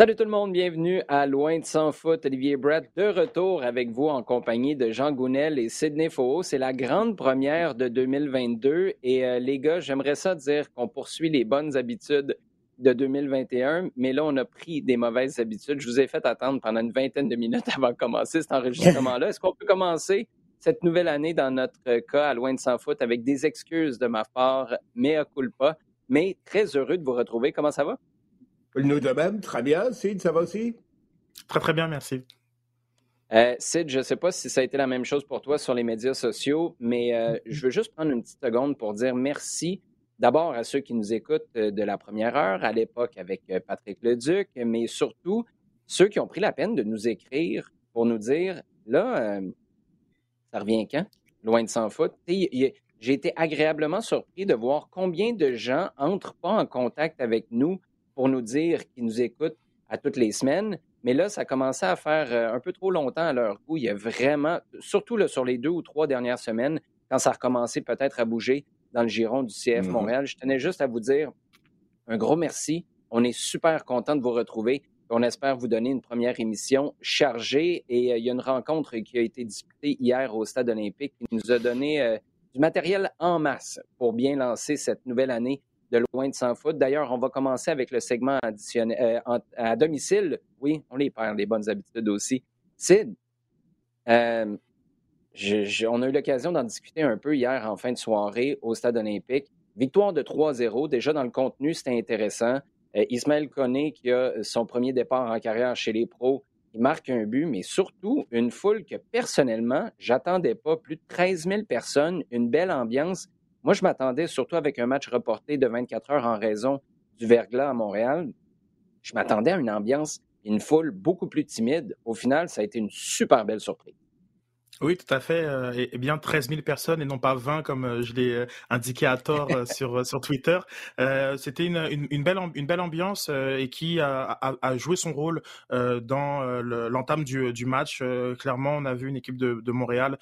Salut tout le monde, bienvenue à Loin de sans foot. Olivier Brett de retour avec vous en compagnie de Jean Gounel et Sidney Faux. C'est la grande première de 2022 et euh, les gars, j'aimerais ça dire qu'on poursuit les bonnes habitudes de 2021, mais là, on a pris des mauvaises habitudes. Je vous ai fait attendre pendant une vingtaine de minutes avant de commencer cet enregistrement-là. Est-ce qu'on peut commencer cette nouvelle année dans notre cas à Loin de sans foot avec des excuses de ma part, mea culpa, mais très heureux de vous retrouver. Comment ça va? Nous de même, très bien. Sid, ça va aussi? Très, très bien, merci. Euh, Sid, je ne sais pas si ça a été la même chose pour toi sur les médias sociaux, mais euh, je veux juste prendre une petite seconde pour dire merci d'abord à ceux qui nous écoutent euh, de la première heure, à l'époque avec Patrick Leduc, mais surtout ceux qui ont pris la peine de nous écrire pour nous dire, là, ça revient quand? Loin de s'en foutre. J'ai été agréablement surpris de voir combien de gens entrent pas en contact avec nous pour nous dire qu'ils nous écoutent à toutes les semaines. Mais là, ça commençait à faire euh, un peu trop longtemps à leur goût. Il y a vraiment, surtout là, sur les deux ou trois dernières semaines, quand ça a recommencé peut-être à bouger dans le giron du CF mm-hmm. Montréal, je tenais juste à vous dire un gros merci. On est super content de vous retrouver. On espère vous donner une première émission chargée. Et euh, il y a une rencontre qui a été disputée hier au Stade olympique qui nous a donné euh, du matériel en masse pour bien lancer cette nouvelle année de loin de s'en foutre. D'ailleurs, on va commencer avec le segment euh, à domicile. Oui, on les perd, les bonnes habitudes aussi. Sid, euh, on a eu l'occasion d'en discuter un peu hier en fin de soirée au Stade olympique. Victoire de 3-0. Déjà dans le contenu, c'était intéressant. Euh, Ismaël Koné, qui a son premier départ en carrière chez les pros, il marque un but, mais surtout une foule que personnellement, j'attendais pas. Plus de 13 000 personnes, une belle ambiance. Moi, je m'attendais, surtout avec un match reporté de 24 heures en raison du verglas à Montréal, je m'attendais à une ambiance, une foule beaucoup plus timide. Au final, ça a été une super belle surprise. Oui, tout à fait. Euh, et, bien 13 000 personnes et non pas 20 comme euh, je l'ai euh, indiqué à tort sur sur Twitter. C'était une, une, belle une belle ambiance et qui a, a, joué son rôle dans l'entame du, du match. clairement, on a vu une équipe de, de Montréal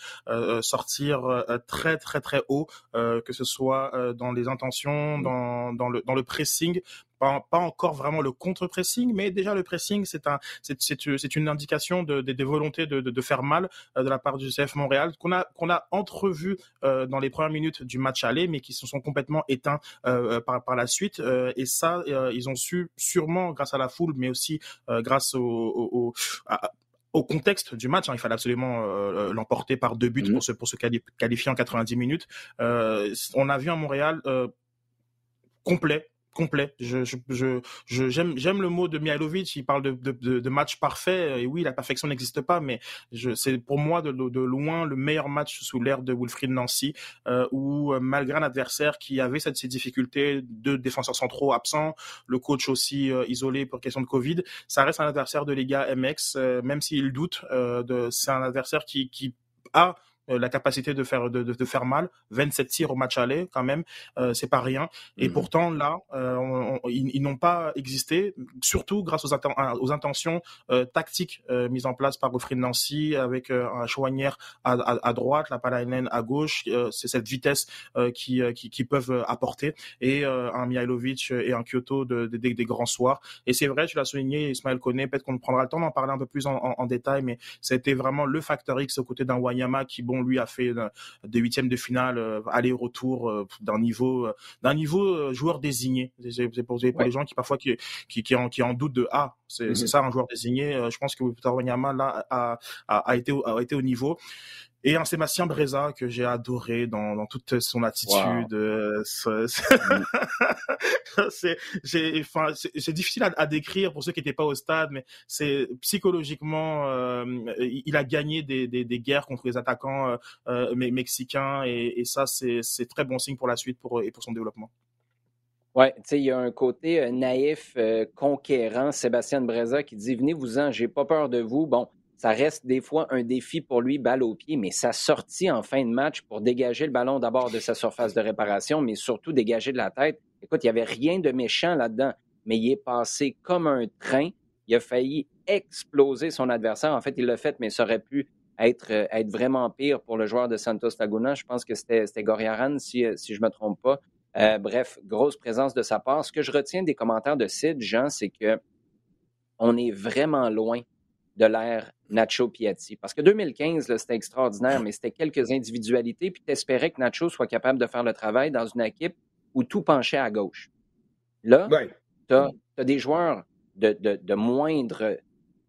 sortir très très très haut, que ce soit dans les intentions, dans, dans le dans le pressing, pas, pas encore vraiment le contre-pressing, mais déjà le pressing, c'est un, c'est, une indication de, des volontés de, de, faire mal euh, de la part du CF Montréal qu'on a qu'on a entrevu euh, dans les premières minutes du match aller, mais qui se sont complètement éteints euh, par, par la suite. et ça, ils ont su sûrement grâce à la foule, mais aussi grâce au, au, au contexte du match, hein, il fallait absolument l'emporter par deux buts mmh. pour se pour se qualifier en 90 minutes. on a vu un Montréal complet, complet. Je, je, j'aime, j'aime le mot de Mihailovic. Il parle de, de, de, match parfait. Et oui, la perfection n'existe pas, mais je, c'est pour moi de, de loin le meilleur match sous l'ère de Wilfried Nancy, euh, où euh, malgré un adversaire qui avait cette, ces difficultés, de défenseurs centraux absents, le coach aussi euh, isolé pour question de Covid, ça reste un adversaire de Liga MX, euh, même s'il doute. de, c'est un adversaire qui, qui a euh, la capacité de faire de, de, faire mal. 27 tirs au match aller, quand même, euh, c'est pas rien. Et mmh. pourtant là, euh, ils, n'ont pas existé, surtout grâce aux, aux intentions euh, tactiques euh, mises en place par Wilfried Nancy avec un Chouanière à, à, à, droite, la Palainen à gauche. c'est cette vitesse qui, qui, qui peuvent apporter et un Mihailovic et un Kyoto de, de, des grands soirs. Et c'est vrai, tu l'as souligné, Ismaël connaît. Peut-être qu'on prendra le temps d'en parler un peu plus en, en, en détail, mais c'était vraiment le facteur X aux côtés d'un Wanyama qui bon lui a fait des huitièmes de finale euh, aller-retour euh, d'un niveau euh, d'un niveau joueur désigné. C'est pour, les gens qui parfois qui qui, qui, en, qui en doutent de ah c'est mm-hmm. ça un joueur désigné. Je pense que Wanyama là a, a, a été a été au niveau et un Sébastien Breza que j'ai adoré dans, dans, toute son attitude. Euh, c'est, enfin, c'est difficile à, à, décrire pour ceux qui n'étaient pas au stade, mais c'est psychologiquement, euh, il a gagné des, des, des, guerres contre les attaquants euh, euh mexicains et, et ça, c'est très bon signe pour la suite pour, et pour son développement. Oui, tu sais, il y a un côté naïf, conquérant, Sébastien Breza, qui dit Venez-vous-en, j'ai pas peur de vous. Bon, ça reste des fois un défi pour lui, balle au pied, mais sa sortie en fin de match pour dégager le ballon d'abord de sa surface de réparation, mais surtout dégager de la tête. Écoute, il n'y avait rien de méchant là-dedans, mais il est passé comme un train. Il a failli exploser son adversaire. En fait, il l'a fait, mais ça aurait pu être, euh, vraiment pire pour le joueur de Santos Laguna. Je pense que c'était Goriaran, si, euh, si je ne me trompe pas. Euh, bref, grosse présence de sa part. Ce que je retiens des commentaires de Sid, Jean, c'est que on est vraiment loin de l'ère Nacho Piatti. Parce que 2015, c'était extraordinaire, mais c'était quelques individualités, puis tu espérais que Nacho soit capable de faire le travail dans une équipe où tout penchait à gauche. Là, tu as, des joueurs de, de moindre,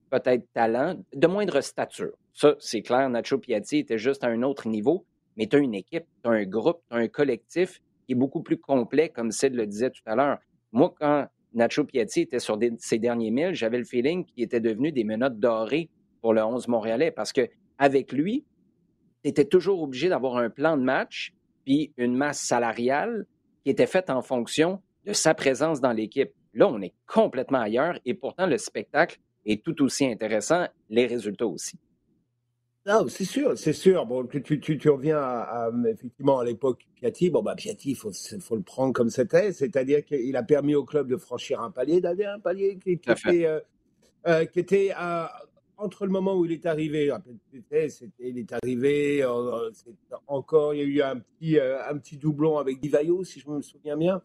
peut-être, talent, de moindre stature. Ça, c'est clair, Nacho Piatti était juste à un autre niveau, mais tu as une équipe, tu as un groupe, tu as un collectif qui est beaucoup plus complet, comme Sid le disait tout à l'heure. Moi, quand Nacho Piatti était sur ses derniers milles, j'avais le feeling qu'il était devenu des menottes dorées pour le 11 montréalais parce que avec lui, tu étais toujours obligé d'avoir un plan de match puis une masse salariale qui était faite en fonction de sa présence dans l'équipe. Là, on est complètement ailleurs et pourtant le spectacle est tout aussi intéressant, les résultats aussi. Non, c'est sûr, c'est sûr. Bon, tu, tu, reviens à, effectivement à l'époque Piatti. Bon, bah Piatti, il faut, faut le prendre comme c'était, c'est-à-dire qu'il a permis au club de franchir un palier, d'aller un palier qui, était, euh, euh, qui était entre le moment où il est arrivé, il est arrivé euh, encore, il y a eu un petit, un petit doublon avec Divayo, si je me souviens bien.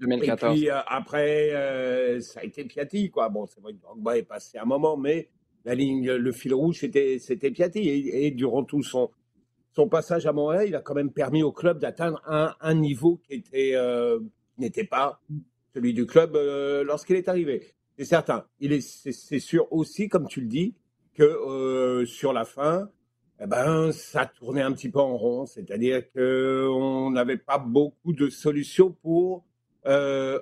2014. Et puis après, ça a été Piatti, quoi. Bon, c'est vrai que Drogba est passé un moment, mais la ligne, le fil rouge, c'était, c'était Piatti. Et, durant tout son, passage à Montréal, il a quand même permis au club d'atteindre un, niveau qui euh, n'était pas celui du club euh, lorsqu'il est arrivé. C'est certain. C'est, sûr aussi, comme tu le dis, que euh, sur la fin, eh ben, ça tournait un petit peu en rond. C'est-à-dire qu'on n'avait pas beaucoup de solutions pour,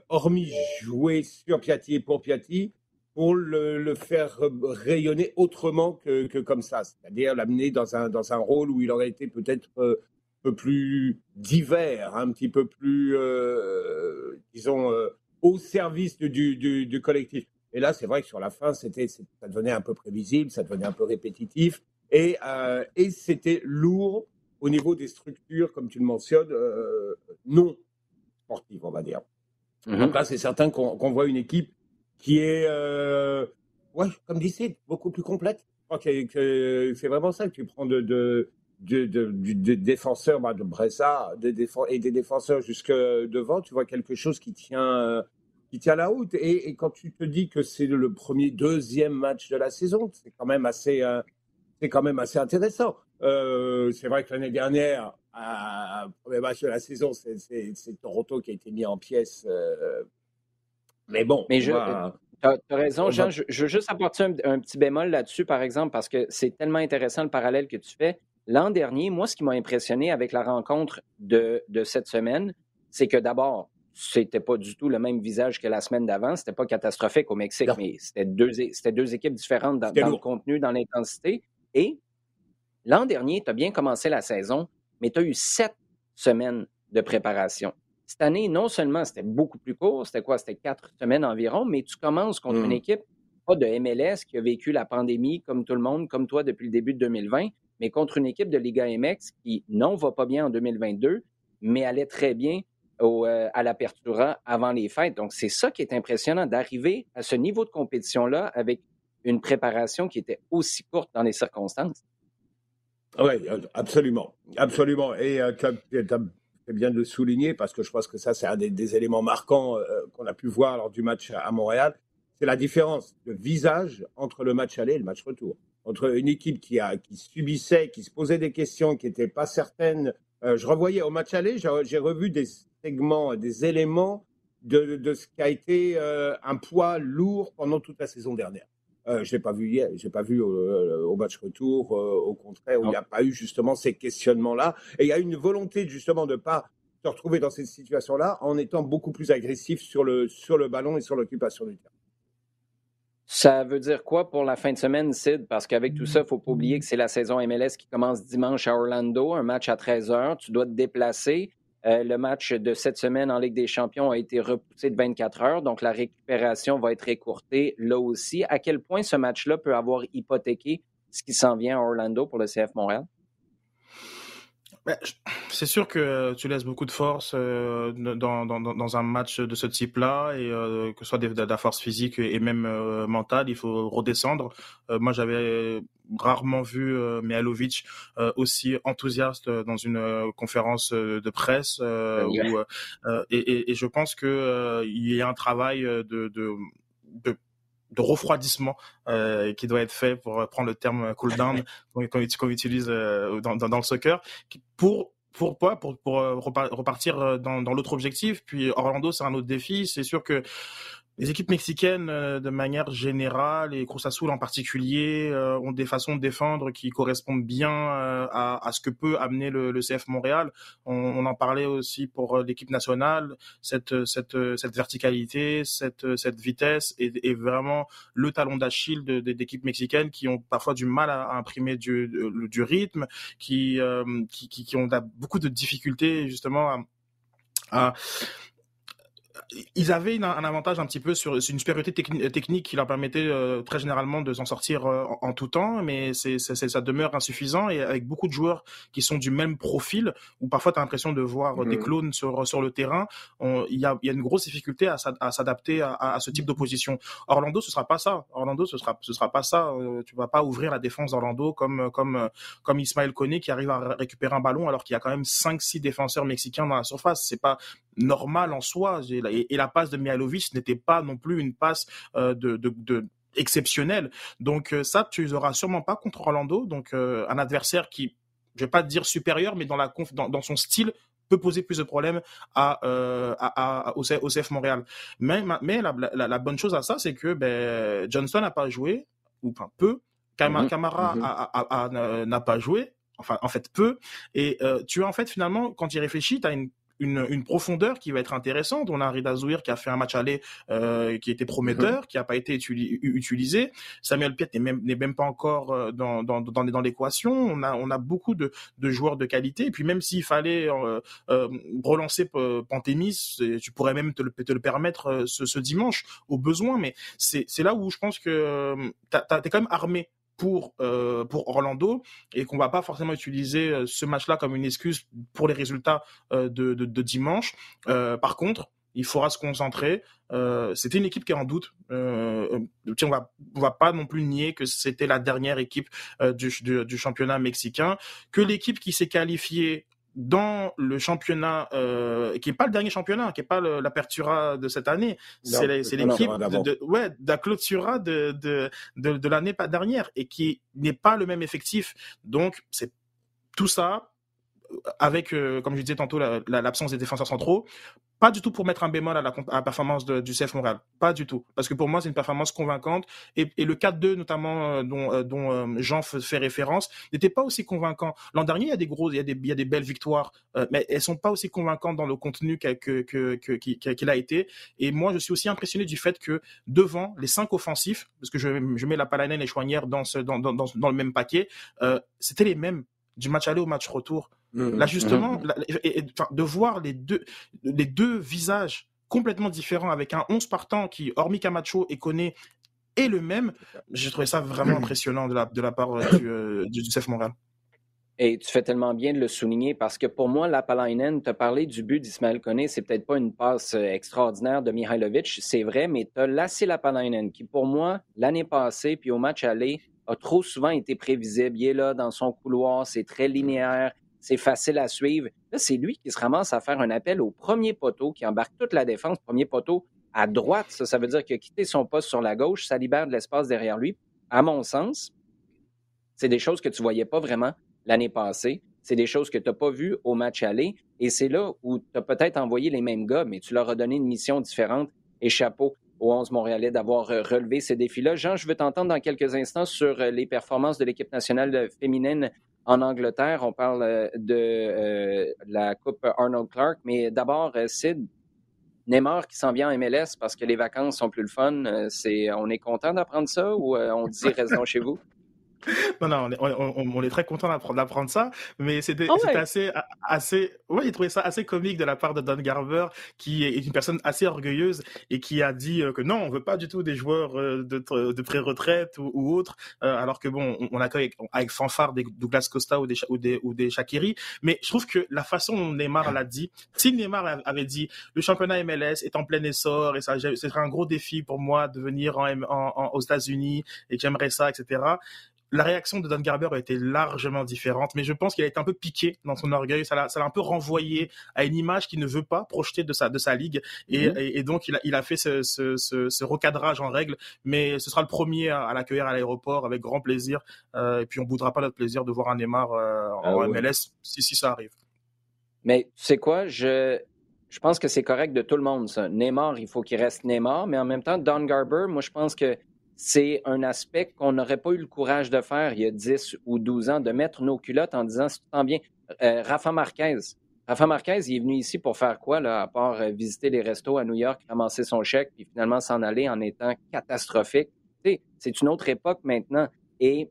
hormis jouer sur Piatti et pour Piatti, pour le, faire rayonner autrement que, comme ça, c'est-à-dire l'amener dans un, dans un rôle où il aurait été peut-être euh, un peu plus divers, un petit peu plus, euh, disons, euh, au service du, du, collectif. Et là, c'est vrai que sur la fin, c'était, ça devenait un peu prévisible, ça devenait un peu répétitif, et, et c'était lourd au niveau des structures, comme tu le mentionnes, non sportives, on va dire. Mm-hmm. Donc là, c'est certain qu'on voit une équipe qui est, euh, ouais, comme dit beaucoup plus complète. Je crois que, c'est vraiment ça que tu prends de, défenseurs bah, de Bressa et des défenseurs jusque devant, tu vois quelque chose qui tient, qui tient la route. Et, quand tu te dis que c'est le premier, deuxième match de la saison, c'est quand même assez, euh, quand même assez intéressant. Euh, c'est vrai que l'année dernière, à, premier match de la saison, c'est Toronto qui a été mis en pièces mais bon. Mais je. Tu as, raison, Jean. Je, veux juste apporter un, petit bémol là-dessus, par exemple, parce que c'est tellement intéressant le parallèle que tu fais. L'an dernier, moi, ce qui m'a impressionné avec la rencontre de, de cette semaine, c'est que d'abord, c'était pas du tout le même visage que la semaine d'avant. C'était pas catastrophique au Mexique, mais c'était deux, deux équipes différentes dans, dans le contenu, dans l'intensité. Et l'an dernier, tu as bien commencé la saison, mais tu as eu sept semaines de préparation. Cette année, non seulement c'était beaucoup plus court, c'était quoi? C'était quatre semaines environ, mais tu commences contre une mmh. équipe, pas de MLS qui a vécu la pandémie comme tout le monde, comme toi depuis le début de 2020, mais contre une équipe de Liga MX qui, non, va pas bien en 2022, mais allait très bien au, euh, à l'Apertura avant les fêtes. Donc, c'est ça qui est impressionnant, d'arriver à ce niveau de compétition-là avec une préparation qui était aussi courte dans les circonstances. Oui, absolument. Absolument. Et euh, bien de le souligner parce que je pense que ça, c'est un des, éléments marquants euh, qu'on a pu voir lors du match à Montréal. C'est la différence de visage entre le match aller et le match retour. Entre une équipe qui, a, qui subissait, qui se posait des questions, qui n'était pas certaine. Euh, je revoyais au match aller, j'ai revu des segments, des éléments de, de ce qui a été euh, un poids lourd pendant toute la saison dernière. Euh, je l'ai pas vu hier, j'ai pas vu au, match retour, au contraire, où il n'y a pas eu justement ces questionnements-là. Et il y a une volonté justement de ne pas se retrouver dans cette situation-là en étant beaucoup plus agressif sur le, sur le ballon et sur l'occupation du terrain. Ça veut dire quoi pour la fin de semaine, Sid? Parce qu'avec tout ça, il ne faut pas oublier que c'est la saison MLS qui commence dimanche à Orlando, un match à 13 h. Tu dois te déplacer. Euh, le match de cette semaine en Ligue des Champions a été repoussé de 24 heures, donc la récupération va être écourtée là aussi. À quel point ce match-là peut avoir hypothéqué ce qui s'en vient à Orlando pour le CF Montréal? Ben, c'est sûr que tu laisses beaucoup de force euh, dans, dans, dans, un match de ce type-là, et euh, que ce soit de, la force physique et même euh, mentale, il faut redescendre. moi, j'avais rarement vu Mihailovic aussi enthousiaste dans une conférence de presse, où, et, et, et, je pense que il y a un travail de, de, de de refroidissement euh, qui doit être fait pour prendre le terme cool down qu'on utilise euh, dans, dans, le soccer. Pour pour pour, pour repartir dans, dans l'autre objectif. Puis Orlando c'est un autre défi. C'est sûr que les équipes mexicaines, euh, de manière générale, et Cruz Azul en particulier, euh, ont des façons de défendre qui correspondent bien euh, à, à, ce que peut amener le, le CF Montréal. On, on, en parlait aussi pour l'équipe nationale, cette, cette, cette verticalité, cette, cette vitesse est, est vraiment le talon d'Achille d'équipes mexicaines qui ont parfois du mal à, imprimer du, du rythme, qui, qui, qui, ont beaucoup de difficultés justement à, à ils avaient un avantage un petit peu sur une supériorité technique qui leur permettait euh, très généralement de s'en sortir euh, en, tout temps, mais c'est, ça demeure insuffisant et avec beaucoup de joueurs qui sont du même profil, où parfois tu as l'impression de voir des mmh. clones sur, sur le terrain, il y a, y a, une grosse difficulté à, s'adapter à, à, ce type d'opposition. Orlando, ce sera pas ça. Orlando, ce sera, ce sera pas ça. Euh, tu vas pas ouvrir la défense d'Orlando comme, comme, comme Ismaël Koné qui arrive à récupérer un ballon alors qu'il y a quand même 5-6 défenseurs mexicains dans la surface. C'est pas normal en soi. Et, la passe de Mihailovic n'était pas non plus une passe euh, de, de, exceptionnelle. Donc euh, ça, tu n'auras sûrement pas contre Orlando. Donc euh, un adversaire qui, je vais pas te dire supérieur, mais dans, la dans, dans son style peut poser plus de problèmes à, à, au, CF Montréal. Mais, mais la, bonne chose à ça, c'est que ben, Johnston n'a pas joué, ou enfin peu. Mhm. Camara mhm. n'a pas joué, enfin en fait peu. Et tu as en fait finalement, quand tu y réfléchis, tu as une une, une, profondeur qui va être intéressante. On a Rida Zouir qui a fait un match aller euh, qui était prometteur, mhm. qui n'a pas été utilisé. Samuel Piet n'est même, même pas encore euh, dans, dans, dans, dans l'équation. On a, on a beaucoup de, de joueurs de qualité. Et puis même s'il fallait euh, euh relancer Pantémis, tu pourrais même te le, te le permettre ce, ce dimanche au besoin. Mais c'est là où je pense que tu es quand même armé pour euh, pour Orlando et qu'on va pas forcément utiliser euh, ce match-là comme une excuse pour les résultats euh, de, de, dimanche. Par contre, il faudra se concentrer. Euh, c'était une équipe qui est en doute. On va on va pas non plus nier que c'était la dernière équipe du, du, championnat mexicain, que l'équipe qui s'est qualifiée dans le championnat euh, qui est pas le dernier championnat, qui est pas l'apertura de cette année, c'est l'équipe de, de, ouais, de de de, de l'année pas dernière et qui n'est pas le même effectif. Donc c'est tout ça avec, euh, comme je disais tantôt, l'absence des défenseurs centraux, pas du tout pour mettre un bémol à la, performance du CF Montréal. Pas du tout. Parce que pour moi, c'est une performance convaincante. Et, le 4-2, notamment, euh, dont, euh, Jean fait référence, n'était pas aussi convaincant. L'an dernier, il y a des gros, il y a des, belles victoires, mais elles sont pas aussi convaincantes dans le contenu qu'il a été. Et moi, je suis aussi impressionné du fait que devant les cinq offensifs, parce que je, mets la Palanen et ce, dans, dans, dans, le même paquet, c'était les mêmes du match aller au match retour. Mmh, Là, justement, mmh. et, de voir les deux, les deux visages complètement différents avec un 11 partant qui, hormis Camacho et Koné, est le même, j'ai trouvé ça vraiment mmh. impressionnant de la, de la part euh, du, euh, du, CF Montréal. Et tu fais tellement bien de le souligner parce que pour moi, la Palainen, tu as parlé du but d'Ismaël Koné, c'est peut-être pas une passe euh, extraordinaire de Mihailovic, c'est vrai, mais tu as lassé la Palainen qui, pour moi, l'année passée, puis au match aller, a trop souvent été prévisible. Il est là dans son couloir, c'est très linéaire, c'est facile à suivre. Là, c'est lui qui se ramasse à faire un appel au premier poteau, qui embarque toute la défense, premier poteau à droite. Ça, ça veut dire qu'il a quitté son poste sur la gauche, ça libère de l'espace derrière lui. À mon sens, c'est des choses que tu voyais pas vraiment l'année passée. C'est des choses que tu n'as pas vues au match aller. Et c'est là où tu as peut-être envoyé les mêmes gars, mais tu leur as donné une mission différente. Et chapeau aux 11 Montréalais d'avoir euh, relevé ces défis-là. Jean, je veux t'entendre dans quelques instants sur euh, les performances de l'équipe nationale féminine en Angleterre. On parle euh, de la Coupe Arnold Clark, mais d'abord, Sid, Neymar qui s'en vient en MLS parce que les vacances sont plus le fun. C'est, on est content d'apprendre ça ou on dit restons chez vous? Non, non, on est, très content d'apprendre ça, mais c'était ah assez, assez, ouais, j'ai trouvé ça assez comique de la part de Don Garber, qui est une personne assez orgueilleuse et qui a dit euh, que non, on veut pas du tout des joueurs euh, de, de pré-retraite ou, ou autres, euh, alors que bon, on, accueille avec, fanfare des Douglas Costa ou des, ou des, ou des Shakiri, mais je trouve que la façon dont Neymar l'a dit, si Neymar avait dit le championnat MLS est en plein essor et ça, ce serait un gros défi pour moi de venir en, en, aux États-Unis et j'aimerais ça, etc la réaction de Don Garber a été largement différente, mais je pense qu'il a été un peu piqué dans son orgueil. Ça l'a, ça l'a un peu renvoyé à une image qu'il ne veut pas projeter de sa, de sa ligue. Et, mhm. et, donc, il a, il a fait ce, ce, ce, recadrage en règle. Mais ce sera le premier à, l'accueillir à l'aéroport avec grand plaisir. Euh, et puis, on boudera pas notre plaisir de voir un Neymar euh, en ah MLS si, si ça arrive. Mais tu sais quoi, je, je pense que c'est correct de tout le monde, ça. Neymar, il faut qu'il reste Neymar, mais en même temps, Don Garber, moi, je pense que c'est un aspect qu'on n'aurait pas eu le courage de faire il y a 10 ou 12 ans, de mettre nos culottes en disant, c'est tout bien. Euh, Rafa Marquez. Rafa Marquez, il est venu ici pour faire quoi, là, à part euh, visiter les restos à New York, ramasser son chèque, puis finalement s'en aller en étant catastrophique? c'est une autre époque maintenant. Et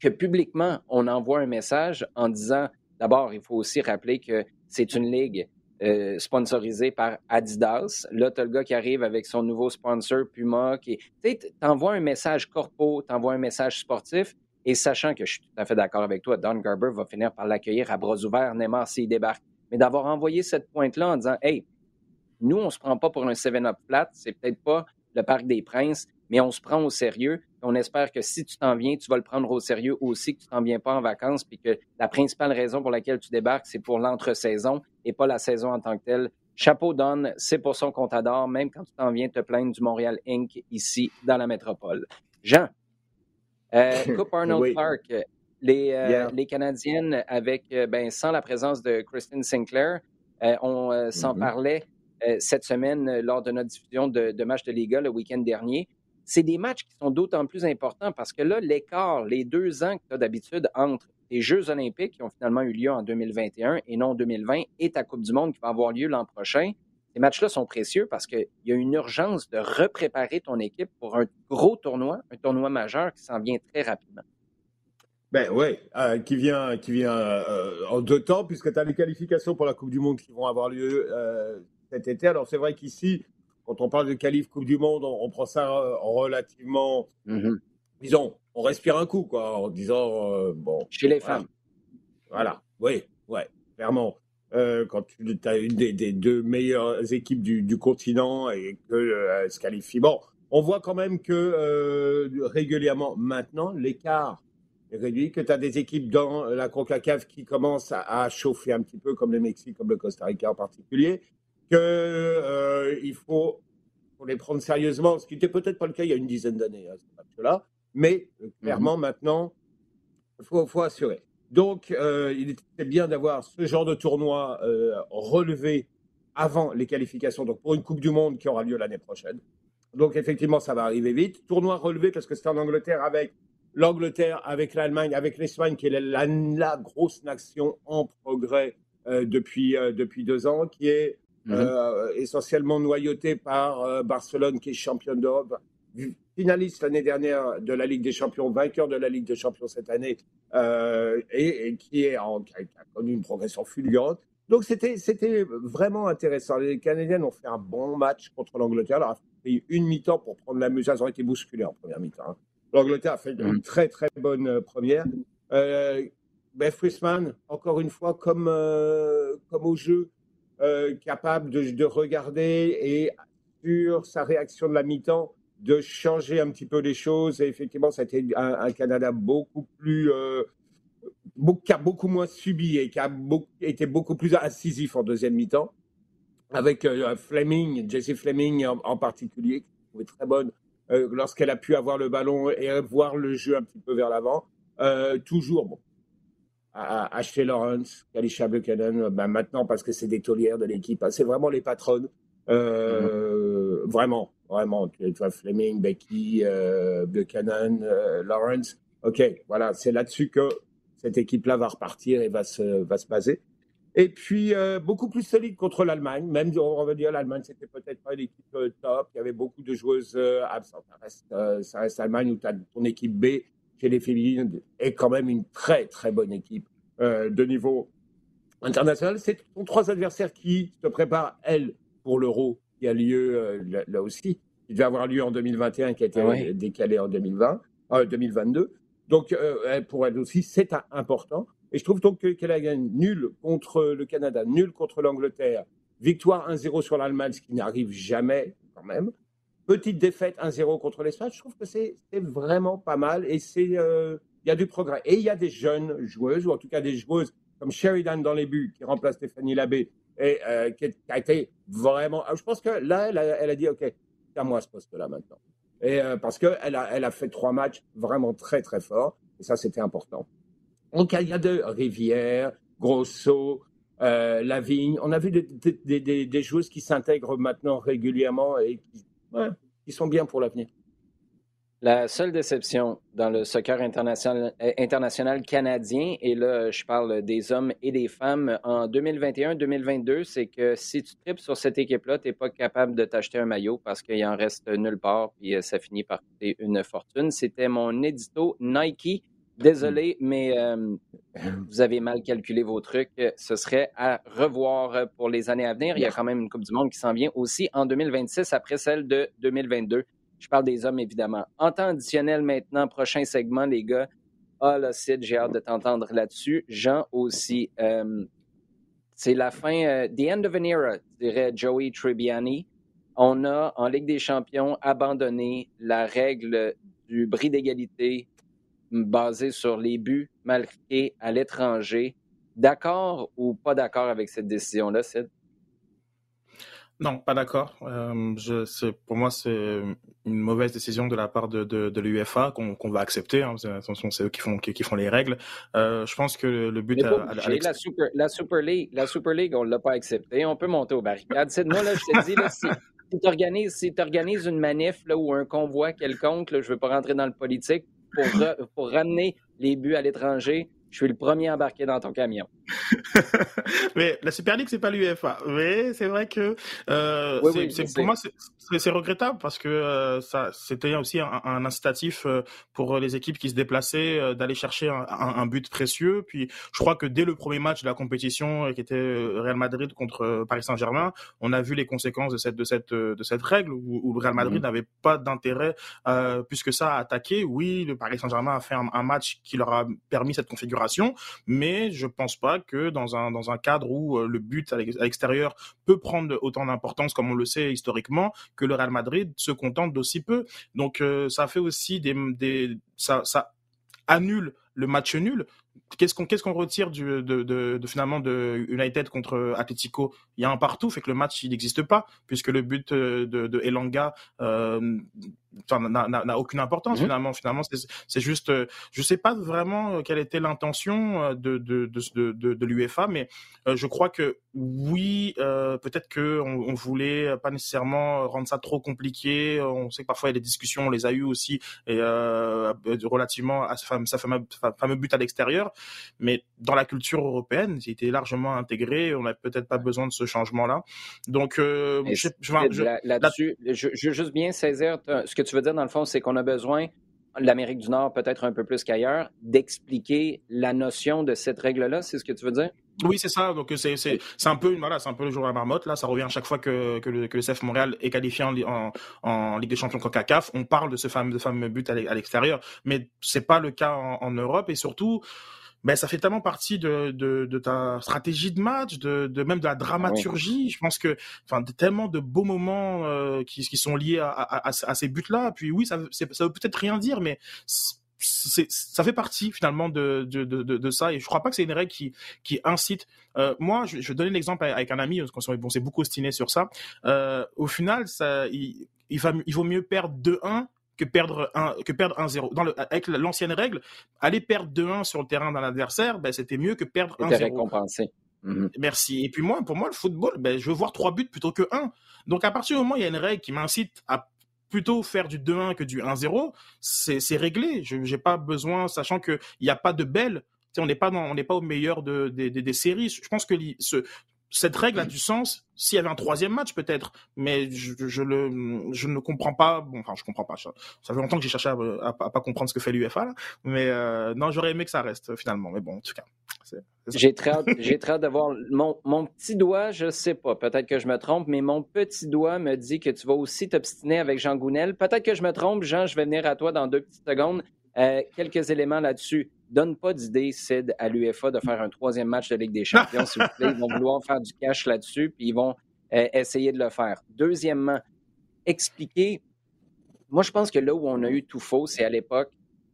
que publiquement, on envoie un message en disant, d'abord, il faut aussi rappeler que c'est une ligue euh, sponsorisé par Adidas. Là, tu as le gars qui arrive avec son nouveau sponsor, Puma. Qui... Tu envoies un message corpo, tu envoies un message sportif. Et sachant que je suis tout à fait d'accord avec toi, Don Garber va finir par l'accueillir à bras ouverts, Neymar s'il débarque. Mais d'avoir envoyé cette pointe-là en disant Hey, nous, on ne se prend pas pour un 7-up flat, c'est peut-être pas le Parc des Princes, mais on se prend au sérieux. On espère que si tu t'en viens, tu vas le prendre au sérieux aussi, que tu t'en viens pas en vacances, puis que la principale raison pour laquelle tu débarques, c'est pour l'entre-saison et pas la saison en tant que telle. Chapeau Don, c'est pour son qu'on t'adore, même quand tu t'en viens te plaindre du Montréal Inc. ici dans la métropole. Jean, euh, Coupe Arnold Park, les, euh, les Canadiennes avec, euh, ben, sans la présence de Christine Sinclair, on s'en mm-hmm. parlait cette semaine lors de notre diffusion de, de match de Liga le week-end dernier c'est des matchs qui sont d'autant plus importants parce que là, l'écart, les deux ans que tu as d'habitude entre les Jeux olympiques qui ont finalement eu lieu en 2021 et non en 2020 et ta Coupe du Monde qui va avoir lieu l'an prochain, ces matchs-là sont précieux parce qu'il y a une urgence de repréparer ton équipe pour un gros tournoi, un tournoi majeur qui s'en vient très rapidement. Ben oui, euh, qui vient, qui vient euh, en deux temps, puisque tu as les qualifications pour la Coupe du Monde qui vont avoir lieu euh, cet été. Alors c'est vrai qu'ici, quand on parle de qualif Coupe du Monde, on, prend ça euh, relativement. Mhm. Disons, on respire un coup, quoi, en disant. Euh, bon. Chez les femmes. Voilà, oui, ouais, clairement. Euh, quand tu as une des, deux meilleures équipes du, continent et que se qualifie. Bon, on voit quand même que régulièrement, maintenant, l'écart est réduit, que tu as des équipes dans la CONCACAF qui commencent à, à, chauffer un petit peu, comme le Mexique, comme le Costa Rica en particulier, qu'il euh, faut, les prendre sérieusement, ce qui n'était peut-être pas le cas il y a une dizaine d'années, hein, là mais euh, clairement mhm. maintenant, il faut, assurer. Donc, euh, il était bien d'avoir ce genre de tournoi relevé avant les qualifications, donc pour une Coupe du Monde qui aura lieu l'année prochaine. Donc, effectivement, ça va arriver vite. Tournoi relevé parce que c'était en Angleterre avec l'Angleterre, avec l'Allemagne, avec l'Espagne, qui est la, la, grosse nation en progrès depuis, depuis deux ans, qui est Mhm. Euh, essentiellement noyauté par euh, Barcelone qui est championne d'Europe, finaliste l'année dernière de la Ligue des Champions, vainqueur de la Ligue des Champions cette année, euh, et, qui, est en, a, connu une progression fulgurante. Donc c'était vraiment intéressant. Les Canadiennes ont fait un bon match contre l'Angleterre. Alors, a fait une mi-temps pour prendre la mesure. Elles ont été bousculées en première mi-temps. Hein. L'Angleterre a fait une mhm. très très bonne première. Euh, Beth Friesman, encore une fois, comme, comme au jeu, euh, capable de, regarder et sur sa réaction de la mi-temps, de changer un petit peu les choses. Et effectivement, a été un, Canada beaucoup plus, euh, qui a beaucoup moins subi et qui a été beaucoup plus incisif en deuxième mi-temps. Avec euh, Fleming, Jessie Fleming en, particulier, qui trouvait très bonne lorsqu'elle a pu avoir le ballon et voir le jeu un petit peu vers l'avant. toujours, bon, acheter Lawrence, Kalisha Buchanan, ben maintenant parce que c'est des taulières de l'équipe. Hein. C'est vraiment les patronnes. Euh, mm-hmm. Vraiment, vraiment. Tu vois, Fleming, Becky, euh, Buchanan, euh, Lawrence. OK, voilà, c'est là-dessus que cette équipe-là va repartir et va se, va se baser. Et puis, beaucoup plus solide contre l'Allemagne. Même, on va dire, l'Allemagne, c'était peut-être pas l'équipe top. Il y avait beaucoup de joueuses absentes. Ça reste, ça reste l'Allemagne où tu as ton équipe B chez les féminines est quand même une très très bonne équipe euh, de niveau international. C'est trois adversaires qui se préparent, elles, pour l'Euro qui a lieu euh, là, aussi, qui devait avoir lieu en 2021, qui a été ah décalé en 2020, 2022. Euh, donc pour elles aussi, c'est important. Et je trouve donc qu'elle a gagné nul contre le Canada, nul contre l'Angleterre, victoire 1-0 sur l'Allemagne, ce qui n'arrive jamais quand même. Petite défaite 1-0 contre l'Espagne, je trouve que c'est vraiment pas mal et c'est euh, il y a du progrès. Et il y a des jeunes joueuses, ou en tout cas des joueuses comme Sheridan dans les buts, qui remplace Stéphanie Labbé, et euh, qui, a été vraiment. Je pense que là, elle a, elle a dit OK, c'est à moi ce poste-là maintenant. Et euh, parce qu'elle a, elle a fait trois matchs vraiment très, très forts. Et ça, c'était important. Donc, il y a de Rivière, Grosso, euh, Lavigne. On a vu des, des, des, joueuses qui s'intègrent maintenant régulièrement et qui, qui sont bien pour l'avenir. La seule déception dans le soccer international, euh, international canadien, et là je parle des hommes et des femmes, en 2021-2022, c'est que si tu tripes sur cette équipe-là, tu n'es pas capable de t'acheter un maillot parce qu'il en reste nulle part, puis euh, ça finit par coûter une fortune. C'était mon édito Nike. Désolé, mais euh, vous avez mal calculé vos trucs. Ce serait à revoir pour les années à venir. Il y a quand même une Coupe du Monde qui s'en vient aussi en 2026 après celle de 2022. Je parle des hommes, évidemment. En temps additionnel maintenant, prochain segment, les gars. Ah, là, Sid, j'ai hâte de t'entendre là-dessus. Jean aussi. Euh, c'est la fin, euh, the end of an era, dirait Joey Tribbiani. On a, en Ligue des champions, abandonné la règle du bris d'égalité basé sur les buts marqués à l'étranger. D'accord ou pas d'accord avec cette décision-là, Sid? Non, pas d'accord. Euh, pour moi, c'est une mauvaise décision de la part de, de, l'UEFA qu'on va accepter. Hein, attention, c'est eux qui font, qui, font les règles. Euh, je pense que le, but... à, la, Super, la, Super League, la Super League, on ne l'a pas accepté. On peut monter aux barricades. moi, là, je te dis, si, tu organises, si organises une manif là, ou un convoi quelconque, là, je ne veux pas rentrer dans le politique, pour, pour ramener les buts à l'étranger, je suis le premier embarqué dans ton camion. mais la Super League, c'est pas l'UEFA. Mais c'est vrai que euh, pour moi, c'est regrettable parce que euh, ça, c'était aussi un, incitatif euh, pour les équipes qui se déplaçaient d'aller chercher un, but précieux. Puis, je crois que dès le premier match de la compétition, qui était Real Madrid contre Paris Saint-Germain, on a vu les conséquences de cette de cette de cette règle où, le Real Madrid mm-hmm. n'avait pas d'intérêt plus que ça à attaquer. Oui, le Paris Saint-Germain a fait un, un match qui leur a permis cette configuration mais je pense pas que dans un, dans un cadre où euh, le but à l'extérieur peut prendre autant d'importance, comme on le sait historiquement, que le Real Madrid se contente d'aussi peu. Donc euh, ça fait aussi des, des ça, ça annule le match nul. Qu'est-ce qu'on qu'est-ce qu'on retire du, de, de, de, finalement de United contre Atletico? Il y a un partout, fait que le match il n'existe pas puisque le but euh, de, de Elanga euh, n'a aucune importance mmh. finalement. Finalement, c'est juste, euh, je sais pas vraiment euh, quelle était l'intention de de, de, de, de l'UEFA, mais je crois que oui, euh, peut-être que on, on, voulait pas nécessairement rendre ça trop compliqué. On sait que parfois il y a des discussions, on les a eues aussi, et euh, relativement à sa fameux, sa fameux but à l'extérieur. Mais dans la culture européenne, il était largement intégré. On n'a peut-être pas besoin de ce changement-là. Donc, euh, je, je, là-dessus, je, je, veux juste bien saisir ce que tu veux dire, dans le fond, c'est qu'on a besoin, l'Amérique du Nord peut-être un peu plus qu'ailleurs, d'expliquer la notion de cette règle-là, c'est ce que tu veux dire? Oui, c'est ça. Donc c'est c'est c'est un peu voilà, c'est un peu le jour de la marmotte là. Ça revient à chaque fois que que le, que le CF Montréal est qualifié en, en, en Ligue des Champions CONCACAF, on parle de ce fameux de fameux but à l'extérieur, mais c'est pas le cas en, en Europe et surtout ben ça fait tellement partie de, de, de ta stratégie de match, de, de même de la dramaturgie. Je pense que, enfin, tellement de beaux moments euh, qui, qui sont liés à, à, à ces buts-là. Puis oui, ça, ça veut peut-être rien dire, mais ça fait partie finalement de, de, de, de, ça et je crois pas que c'est une règle qui, qui incite. Euh, moi, je, je vais donner l'exemple avec un ami, parce qu'on s'est beaucoup ostiné sur ça. Euh, au final, ça, il, il, va, il vaut mieux perdre 2-1 que perdre un que perdre 1-0. Dans le, avec l'ancienne règle, aller perdre 2-1 sur le terrain d'un adversaire, ben, c'était mieux que perdre 1-0. récompensé. Mhm. Merci. Et puis moi, pour moi, le football, ben, je veux voir trois buts plutôt que 1. Donc à partir du moment où il y a une règle qui m'incite à plutôt faire du 2-1 que du 1-0, c'est réglé. Je n'ai pas besoin, sachant qu'il n'y a pas de belle. On n'est pas, pas au meilleur de, des séries. Je pense que ce, cette règle a du sens s'il y avait un troisième match peut-être, mais je, le, je ne comprends pas. Bon, enfin, je comprends pas. Ça, ça fait longtemps que j'ai cherché à, à, pas comprendre ce que fait l'UFA, mais euh, non, j'aurais aimé que ça reste finalement. Mais bon, en tout cas, j'ai très j'ai très hâte de voir mon, mon petit doigt. Je sais pas, peut-être que je me trompe, mais mon petit doigt me dit que tu vas aussi t'obstiner avec Jean Gounel. Peut-être que je me trompe, Jean. Je vais venir à toi dans deux petites secondes. Euh, quelques éléments là-dessus donne pas d'idée, Sid, à l'UEFA de faire un troisième match de Ligue des Champions, s'il vous plaît. Ils vont vouloir faire du cash là-dessus, puis ils vont euh, essayer de le faire. Deuxièmement, expliquer. Moi, je pense que là où on a eu tout faux, c'est à l'époque,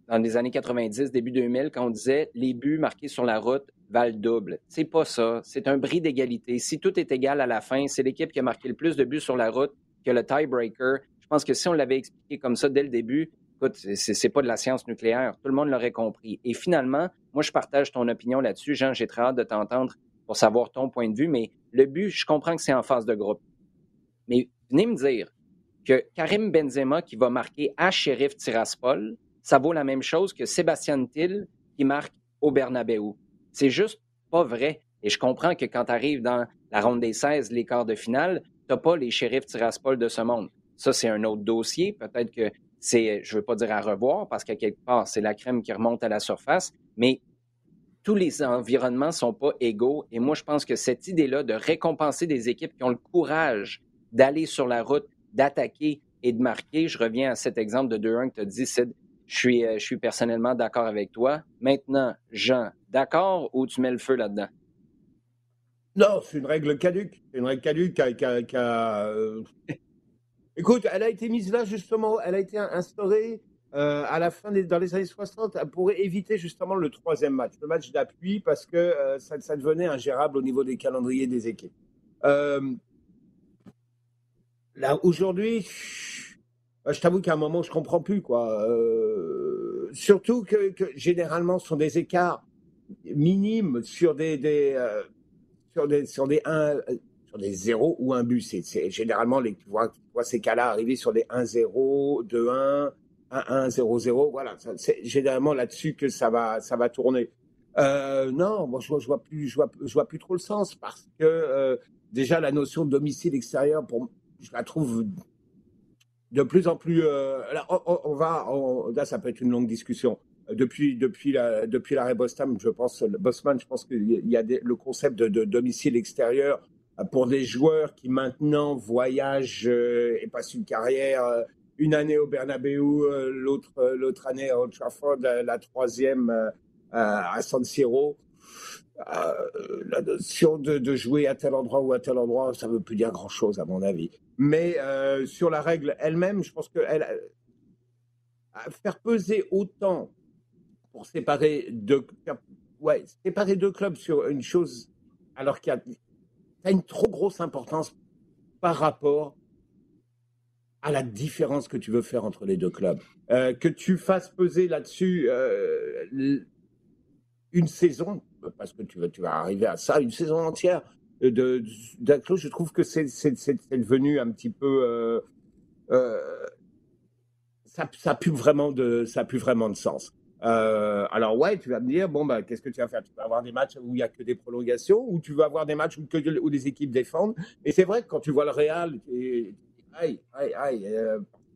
dans les années 90, début 2000, quand on disait les buts marqués sur la route valent double. C'est pas ça. C'est un bris d'égalité. Si tout est égal à la fin, c'est l'équipe qui a marqué le plus de buts sur la route que le tiebreaker. Je pense que si on l'avait expliqué comme ça dès le début, écoute, c'est pas de la science nucléaire. Tout le monde l'aurait compris. Et finalement, moi, je partage ton opinion là-dessus. Jean, j'ai très hâte de t'entendre pour savoir ton point de vue, mais le but, je comprends que c'est en phase de groupe. Mais venez me dire que Karim Benzema qui va marquer à Sheriff Tiraspol, ça vaut la même chose que Sébastien Till qui marque au Bernabeu. C'est juste pas vrai. Et je comprends que quand tu arrives dans la ronde des 16, les quarts de finale, tu n'as pas les shérifs Tiraspol de ce monde. Ça, c'est un autre dossier. Peut-être que c'est, je ne veux pas dire à revoir, parce qu'à quelque part, c'est la crème qui remonte à la surface, mais tous les environnements ne sont pas égaux. Et moi, je pense que cette idée-là de récompenser des équipes qui ont le courage d'aller sur la route, d'attaquer et de marquer, je reviens à cet exemple de 2-1 que tu as dit, Sid, je suis, euh, je suis personnellement d'accord avec toi. Maintenant, Jean, d'accord ou tu mets le feu là-dedans? Non, c'est une règle caduque. C'est une règle caduque qui a. Euh, écoute, elle a été mise là justement, elle a été instaurée euh, à la fin dans les années 60 pour éviter justement le troisième match, le match d'appui, parce que ça, ça, devenait ingérable au niveau des calendriers des équipes. là, aujourd'hui, je t'avoue qu'à un moment, je comprends plus, quoi. Euh, surtout que, généralement, ce sont des écarts minimes sur des, des euh, sur des sur des 1 sur des 0 ou un but. C'est généralement les tu vois, ces cas-là arriver sur des 1-0, 2-1, 1-1, 0-0. Voilà, c'est généralement là-dessus que ça va ça va tourner. Euh, non, moi je vois, je vois plus je vois, je vois plus trop le sens parce que euh, déjà la notion de domicile extérieur pour je la trouve de plus en plus. Euh, là, on, va. là, ça peut être une longue discussion. Depuis depuis la depuis l'arrêt Boston, je pense Bosman, je pense qu'il y a le concept de, domicile extérieur pour des joueurs qui maintenant voyagent euh, et passent une carrière. Euh, une année au Bernabeu, l'autre l'autre année à Old Trafford, la, troisième à San Siro. la notion de, jouer à tel endroit ou à tel endroit, ça ne veut plus dire grand-chose à mon avis. Mais euh, sur la règle elle-même, je pense que faire peser autant pour séparer deux, ouais, séparer deux clubs sur une chose, alors qu'il y a, une trop grosse importance par rapport à la différence que tu veux faire entre les deux clubs. Euh, que tu fasses peser là-dessus euh, une saison, parce que tu vas, arriver à ça, une saison entière, de, je trouve que c'est devenu un petit peu. Euh, euh, ça, ça de, ça plus vraiment de sens. Euh, alors ouais, tu vas me dire bon bah qu'est-ce que tu vas faire? Tu vas avoir des matchs où il y a que des prolongations, ou tu vas avoir des matchs où, que, où les équipes défendent? Et c'est vrai que quand tu vois le Real, et, aïe aïe aïe,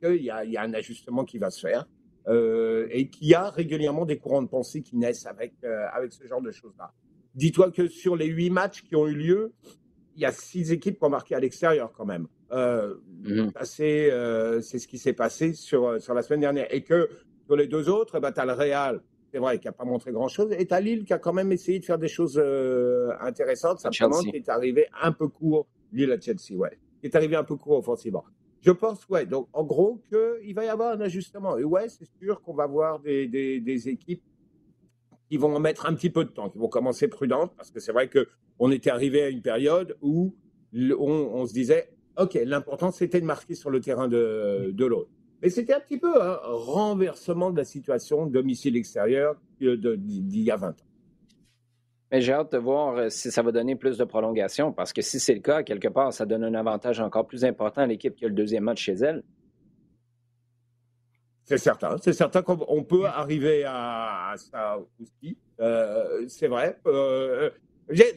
il y a, y a un ajustement qui va se faire. et qu'il y a régulièrement des courants de pensée qui naissent avec, avec ce genre de choses-là. Dis-toi que sur les huit matchs qui ont eu lieu, il y a six équipes qui ont marqué à l'extérieur quand même. Euh, mhm. euh c'est ce qui s'est passé sur, euh, sur la semaine dernière. Et que sur les deux autres, bah, tu as le Real, c'est vrai, qui n'a pas montré grand-chose, et tu as Lille qui a quand même essayé de faire des choses euh, intéressantes, simplement qui est arrivé un peu court, Lille à Chelsea, ouais, qui est arrivé un peu court offensivement. Je pense, ouais, donc en gros, qu'il va y avoir un ajustement. Et ouais, c'est sûr qu'on va voir des, des, des équipes qui vont mettre un petit peu de temps, qui vont commencer prudentes, parce que c'est vrai qu'on était arrivé à une période où on, se disait, OK, l'important c'était de marquer sur le terrain de, de l'autre. Mais c'était un petit peu un renversement de la situation domicile extérieur d'il y a 20 ans. Mais j'ai hâte de voir euh, si ça va donner plus de prolongation, parce que si c'est le cas, quelque part, ça donne un avantage encore plus important à l'équipe qui a le deuxième match chez elle. C'est certain, c'est certain qu'on peut arriver à, ça aussi. Euh, c'est vrai. Euh,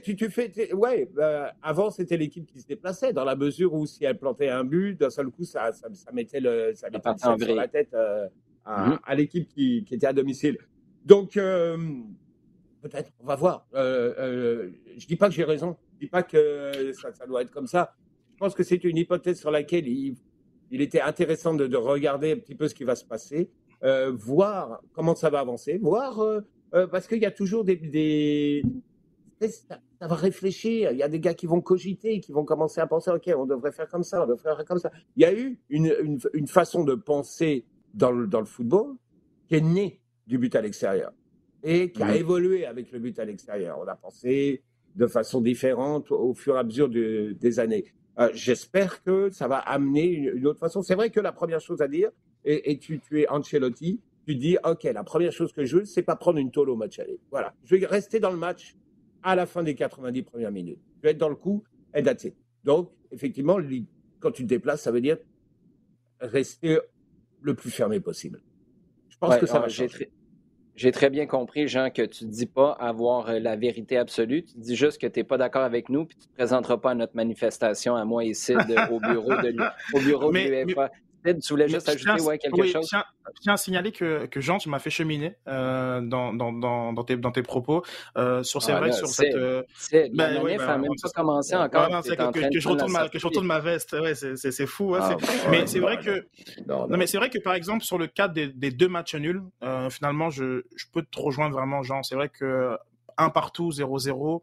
tu, tu, fais, ouais. Euh, avant, c'était l'équipe qui se déplaçait, dans la mesure où si elle plantait un but, d'un seul coup, ça, ça, mettait le, ça mettait sur la tête euh, mm-hmm. à, l'équipe qui, qui, était à domicile. Donc, euh, peut-être, on va voir. je dis pas que j'ai raison. Je dis pas que ça, ça doit être comme ça. Je pense que c'est une hypothèse sur laquelle il il était intéressant de, regarder un petit peu ce qui va se passer, euh, voir comment ça va avancer, voir euh, euh, parce qu'il y a toujours des, ça, va réfléchir. Il y a des gars qui vont cogiter, qui vont commencer à penser, ok, on devrait faire comme ça, on devrait faire comme ça. Il y a eu une, façon de penser dans le, dans le football qui est née du but à l'extérieur et qui a évolué avec le but à l'extérieur. On a pensé de façon différente au fur et à mesure des années. Euh, j'espère que ça va amener une, autre façon. C'est vrai que la première chose à dire, et, tu, tu, es Ancelotti, tu dis, OK, la première chose que je veux, c'est pas prendre une tôle au match aller. Voilà. Je vais rester dans le match à la fin des 90 premières minutes. Je vais être dans le coup et that's Donc, effectivement, quand tu te déplaces, ça veut dire rester le plus fermé possible. Je pense que ça va changer. J'ai très bien compris, Jean, que tu ne dis pas avoir euh, la vérité absolue. Tu dis juste que tu n'es pas d'accord avec nous, puis tu ne te présenteras pas à notre manifestation, à moi et Sid, au bureau de l'UEFA tu voulais juste ajouter ouais, quelque chose? Je tiens, à signaler que, que Jean, tu m'as fait cheminer euh, dans, dans, dans, tes, dans tes propos. Euh, sur, c'est ah, vrai, sur cette. Euh, ben, oui, ben, même pas commencé encore. Non, que, que, je retourne ma, que je retourne ma veste. Ouais, c'est fou. Hein, ah, mais c'est vrai que. Non, mais c'est vrai que, par exemple, sur le cadre des, des deux matchs nuls, euh, finalement, je, je peux te rejoindre vraiment, Jean. C'est vrai que un partout, 0-0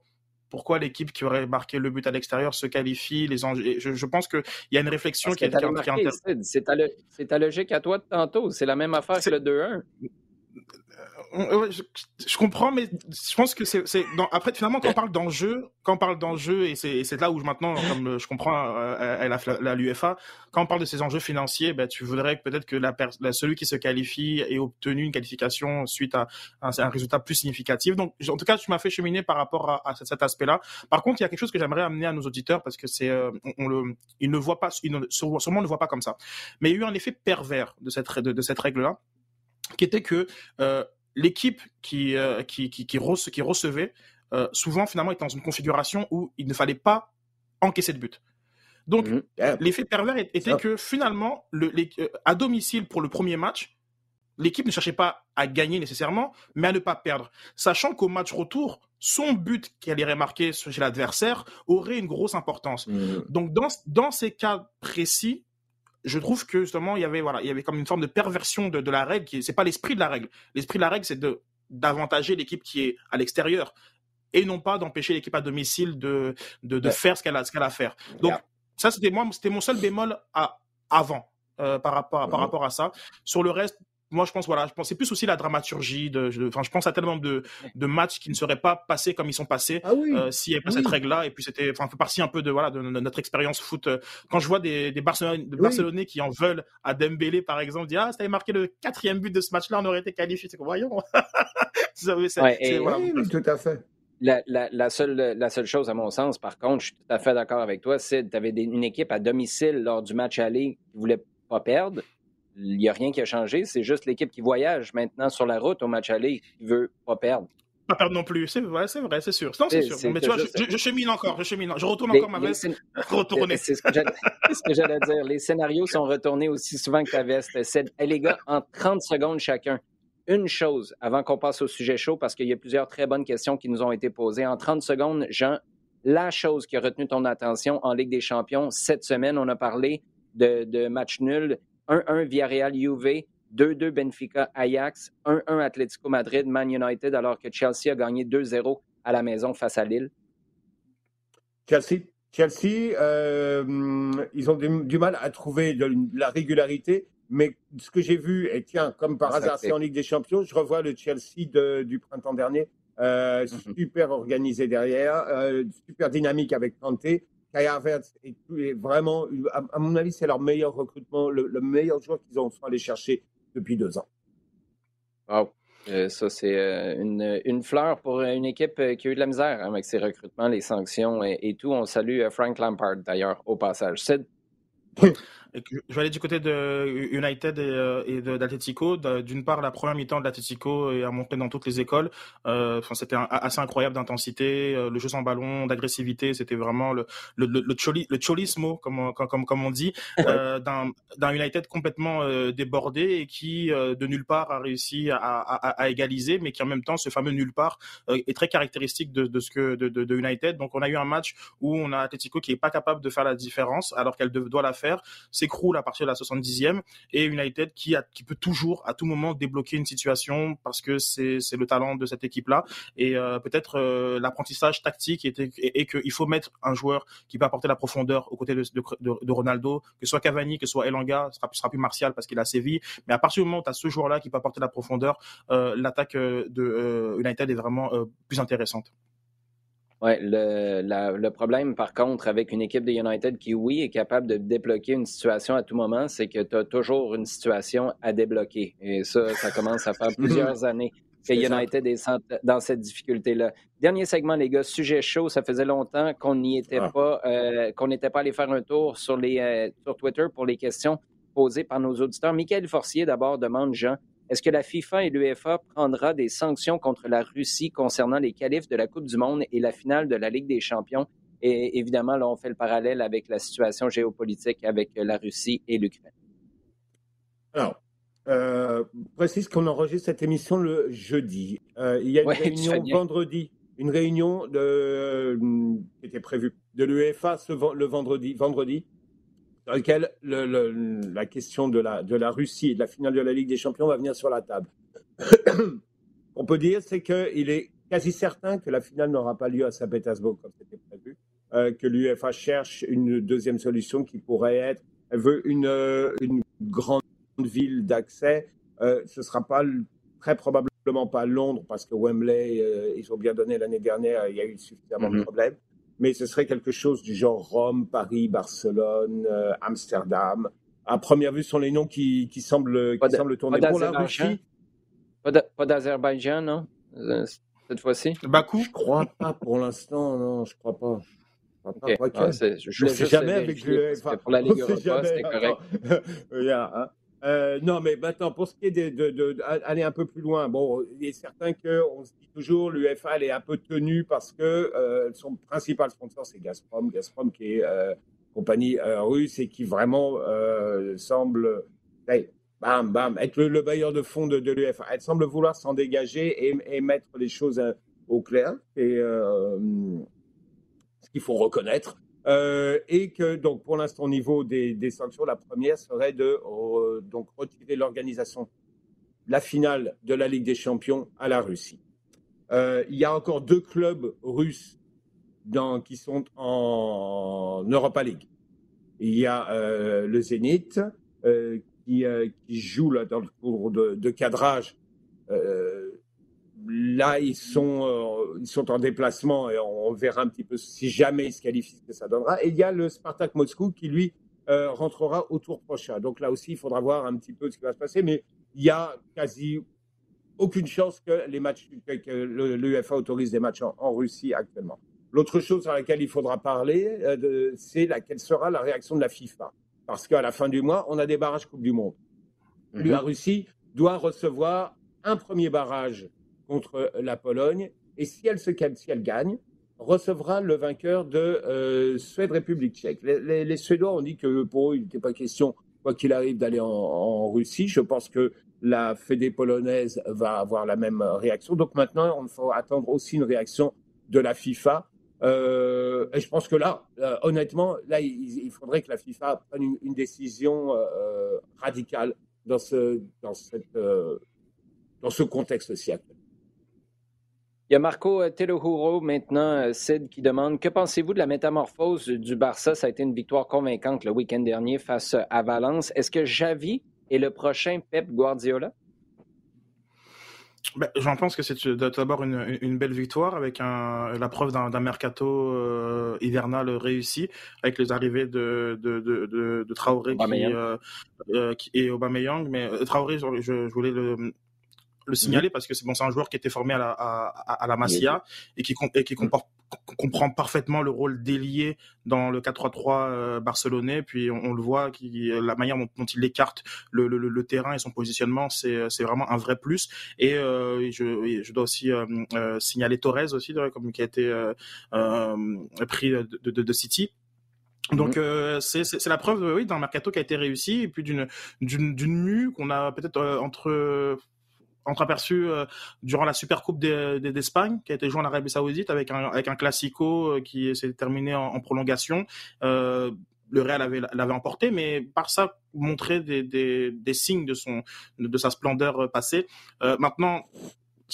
pourquoi l'équipe qui aurait marqué le but à l'extérieur se qualifie. Les je, je, pense qu'il y a une réflexion qui, est, qui, C'est ta, logique à toi de tantôt. C'est la même affaire que le 2-1 je, comprends, mais je pense que c'est. Après, finalement, quand on parle d'enjeu, quand on parle d'enjeu, et c'est là où maintenant, comme je comprends euh, la l'UFA, quand on parle de ces enjeux financiers, ben, tu voudrais peut-être que la, celui qui se qualifie ait obtenu une qualification suite à, un résultat plus significatif. Donc, en tout cas, tu m'as fait cheminer par rapport à, cet aspect-là. Par contre, il y a quelque chose que j'aimerais amener à nos auditeurs parce que c'est, euh, on, le, ils ne voient pas, ils ne, sûrement ne voient pas comme ça. Mais il y a eu un effet pervers de cette, de, cette règle-là, qui était que euh, l'équipe qui, euh, qui, qui, qui, recevait, euh, souvent finalement était dans une configuration où il ne fallait pas encaisser de but. Donc mhm. l'effet pervers était que finalement, le, euh, à domicile pour le premier match, l'équipe ne cherchait pas à gagner nécessairement, mais à ne pas perdre. Sachant qu'au match retour, son but qu'elle irait marquer chez l'adversaire aurait une grosse importance. Mhm. Donc dans, dans ces cas précis, je trouve que justement il y avait voilà il y avait comme une forme de perversion de, de la règle qui c'est pas l'esprit de la règle. L'esprit de la règle c'est de d'avantager l'équipe qui est à l'extérieur et non pas d'empêcher l'équipe à domicile de de, de faire ce qu'elle a ce qu'elle a à faire. Donc ça c'était moi c'était mon seul bémol à avant euh, par rapport par mm-hmm. rapport à ça. Sur le reste moi, je pense, voilà, je pense, c'est plus aussi la dramaturgie. De, enfin, je pense à tellement de, de matchs qui ne seraient pas passés comme ils sont passés ah euh, s'il n'y avait pas cette règle-là. Et puis, c'était, enfin, fait partie un peu de, voilà, de, notre expérience foot. Quand je vois des, des Barcelonais, qui en veulent à Dembélé, par exemple, dire, ah, si t'avais marqué le quatrième but de ce match-là, on aurait été qualifié. C'est voyons. oui, tout à fait. La, la, la, seule, la seule chose, à mon sens, par contre, je suis tout à fait d'accord avec toi, c'est tu avais une équipe à domicile lors du match aller qui voulait pas perdre il n'y a rien qui a changé. C'est juste l'équipe qui voyage maintenant sur la route au match aller qui veut pas perdre. Pas perdre non plus, c'est vrai, c'est vrai, c'est sûr. Non, c'est sûr. Mais tu vois, je, chemine encore, je chemine, je retourne encore ma veste. Retourner. C'est ce que j'allais dire. Les scénarios sont retournés aussi souvent que ta veste. les gars, en 30 secondes chacun, une chose avant qu'on passe au sujet chaud, parce qu'il y a plusieurs très bonnes questions qui nous ont été posées. En 30 secondes, Jean, la chose qui a retenu ton attention en Ligue des Champions cette semaine, on a parlé de, de match nul 1-1 Villarreal Juve, 2-2 Benfica Ajax, 1-1 Atlético Madrid Man United, alors que Chelsea a gagné 2-0 à la maison face à Lille? Chelsea, Chelsea euh, ils ont du, mal à trouver de, la régularité, mais ce que j'ai vu, et tiens, comme par hasard, c'est en Ligue des Champions, je revois le Chelsea du printemps dernier, euh, mhm. super organisé derrière, euh, super dynamique avec Kanté. Kai Havertz est, vraiment, à, mon avis, c'est leur meilleur recrutement, le, meilleur joueur qu'ils ont allé chercher depuis deux ans. Wow. Euh, ça, c'est euh, une, une, fleur pour une équipe euh, qui a eu de la misère hein, avec ses recrutements, les sanctions et, tout. On salue Frank Lampard, d'ailleurs, au passage. C'est je vais aller du côté de United et, euh, de d'Atletico. D'une part, la première mi-temps de l'Atletico est à montrer dans toutes les écoles. Euh, enfin, c'était assez incroyable d'intensité, euh, le jeu sans ballon, d'agressivité. C'était vraiment le le, le, le, cholismo, comme, comme, comme on dit, euh, d'un United complètement euh, débordé et qui, de nulle part, a réussi à, à, à, égaliser, mais qui en même temps, ce fameux nulle part est très caractéristique de, de ce que de, de, United. Donc, on a eu un match où on a Atletico qui est pas capable de faire la différence alors qu'elle doit la faire. C'est s'écroule à partir de la 70e et United qui a qui peut toujours à tout moment débloquer une situation parce que c'est le talent de cette équipe là et euh, peut-être euh, l'apprentissage tactique et, et, qu'il faut mettre un joueur qui peut apporter la profondeur aux côtés de, de, Ronaldo, que ce soit Cavani, que ce soit Elanga, ce sera, sera plus Martial parce qu'il a Séville, mais à partir du moment où tu as ce joueur là qui peut apporter la profondeur, euh, l'attaque de United est vraiment plus intéressante. Ouais, le, le, problème, par contre, avec une équipe de United qui, oui, est capable de débloquer une situation à tout moment, c'est que tu as toujours une situation à débloquer. Et ça, ça commence à faire plusieurs années que United est dans cette difficulté-là. Dernier segment, les gars, sujet chaud. Ça faisait longtemps qu'on n'y était ah. pas, euh, qu'on n'était pas allé faire un tour sur, les, euh, sur Twitter pour les questions posées par nos auditeurs. Michael Forcier, d'abord, demande, Jean, est-ce que la FIFA et l'UEFA prendra des sanctions contre la Russie concernant les qualifs de la Coupe du Monde et la finale de la Ligue des champions? Et évidemment, là, on fait le parallèle avec la situation géopolitique avec la Russie et l'Ukraine. Alors, euh, précise qu'on enregistre cette émission le jeudi. Euh, il y a une réunion vendredi, une réunion de, euh, qui était prévue de l'UEFA le vendredi, vendredi dans lequel la question de la, de la Russie et de la finale de la Ligue des Champions va venir sur la table. On peut dire, c'est qu'il est quasi certain que la finale n'aura pas lieu à Saint-Pétersbourg comme c'était prévu, euh, que l'UEFA cherche une deuxième solution qui pourrait être, elle veut une, euh, une grande ville d'accès. Euh, ce ne sera pas très probablement pas Londres parce que Wembley, ils ont bien donné l'année dernière, il y a eu suffisamment de mm-hmm. problèmes mais ce serait quelque chose du genre Rome, Paris, Barcelone, euh, Amsterdam. À première vue, ce sont les noms qui, qui semblent, qui semblent tourner pour la Russie. Pas d'Azerbaïdjan, non euh, Cette fois-ci? Bakou? Je crois pas pour l'instant, non, je crois pas. Okay. Ah, je ne sais jamais avec le. pour la Ligue Europa, c'était correct. yeah, hein. Euh, non, mais maintenant, pour ce qui est d'aller de, de, un peu plus loin, bon, il est certain qu'on se dit toujours l'UFA est un peu tenue parce que euh, son principal sponsor, c'est Gazprom. Gazprom qui est euh, compagnie russe et qui vraiment semble bam, bam, être le, bailleur de fonds de, l'UFA. Elle semble vouloir s'en dégager et, et, mettre les choses au clair. Et ce qu'il faut reconnaître. Euh, et que donc pour l'instant au niveau des, sanctions, la première serait de euh, donc retirer l'organisation la finale de la Ligue des Champions à la Russie. Euh, il y a encore deux clubs russes qui sont en Europa League. Il y a le Zénith qui, joue là, dans le cours de cadrage Là, ils sont, euh, ils sont en déplacement et on verra un petit peu si jamais ils se qualifient ce que ça donnera. Et il y a le Spartak Moscou qui, lui, euh, rentrera au tour prochain. Donc là aussi, il faudra voir un petit peu ce qui va se passer. Mais il y a quasi aucune chance que les matchs, que l'UEFA autorise des matchs en, Russie actuellement. L'autre chose sur laquelle il faudra parler, euh, c'est quelle sera la réaction de la FIFA. Parce qu'à la fin du mois, on a des barrages Coupe du Monde. Mm-hmm. La Russie doit recevoir un premier barrage contre la Pologne. Et si elle, se, si elle gagne, recevra le vainqueur de euh, Suède-République tchèque. Les, Suédois ont dit que pour eux, il n'était pas question, quoi qu'il arrive, d'aller en, Russie. Je pense que la Fédé polonaise va avoir la même réaction. Donc maintenant, on faut attendre aussi une réaction de la FIFA. Euh, et je pense que là, euh, honnêtement, là, il, faudrait que la FIFA prenne une, décision radicale dans ce, dans, cette, dans ce contexte-ci actuel. Il y a Marco euh, Telohuro maintenant, euh, Sid, qui demande Que pensez-vous de la métamorphose du Barça? Ça a été une victoire convaincante le week-end dernier face à Valence. Est-ce que Javi est le prochain Pep Guardiola? Ben, J'en pense que c'est d'abord une, belle victoire avec la preuve d'un mercato euh, hivernal réussi avec les arrivées de, de, Traoré qui, et Aubameyang. Mais Traoré, je voulais le, le signaler parce que c'est bon, c'est un joueur qui était formé à la, à, la Masia et qui, et qui comprend parfaitement le rôle d'ailier dans le 4-3-3 euh, barcelonais. Puis on, le voit, qui, la manière dont, il écarte le, le, le, terrain et son positionnement, c'est, c'est vraiment un vrai plus. Et euh, je, je dois aussi euh, euh signaler Torres aussi, comme qui a été euh, pris de, de, de City. Donc euh, c'est, c'est, la preuve oui d'un mercato qui a été réussi et puis d'une d'une, d'une mue qu'on a peut-être entre entreaperçu euh, durant la Supercoupe d'Espagne qui a été joué en Arabie Saoudite avec un avec un classico euh, qui s'est terminé en, prolongation. Euh, le Real avait l'avait emporté, mais Barça montrait des, des, des, signes de son de sa splendeur passée. Euh, maintenant,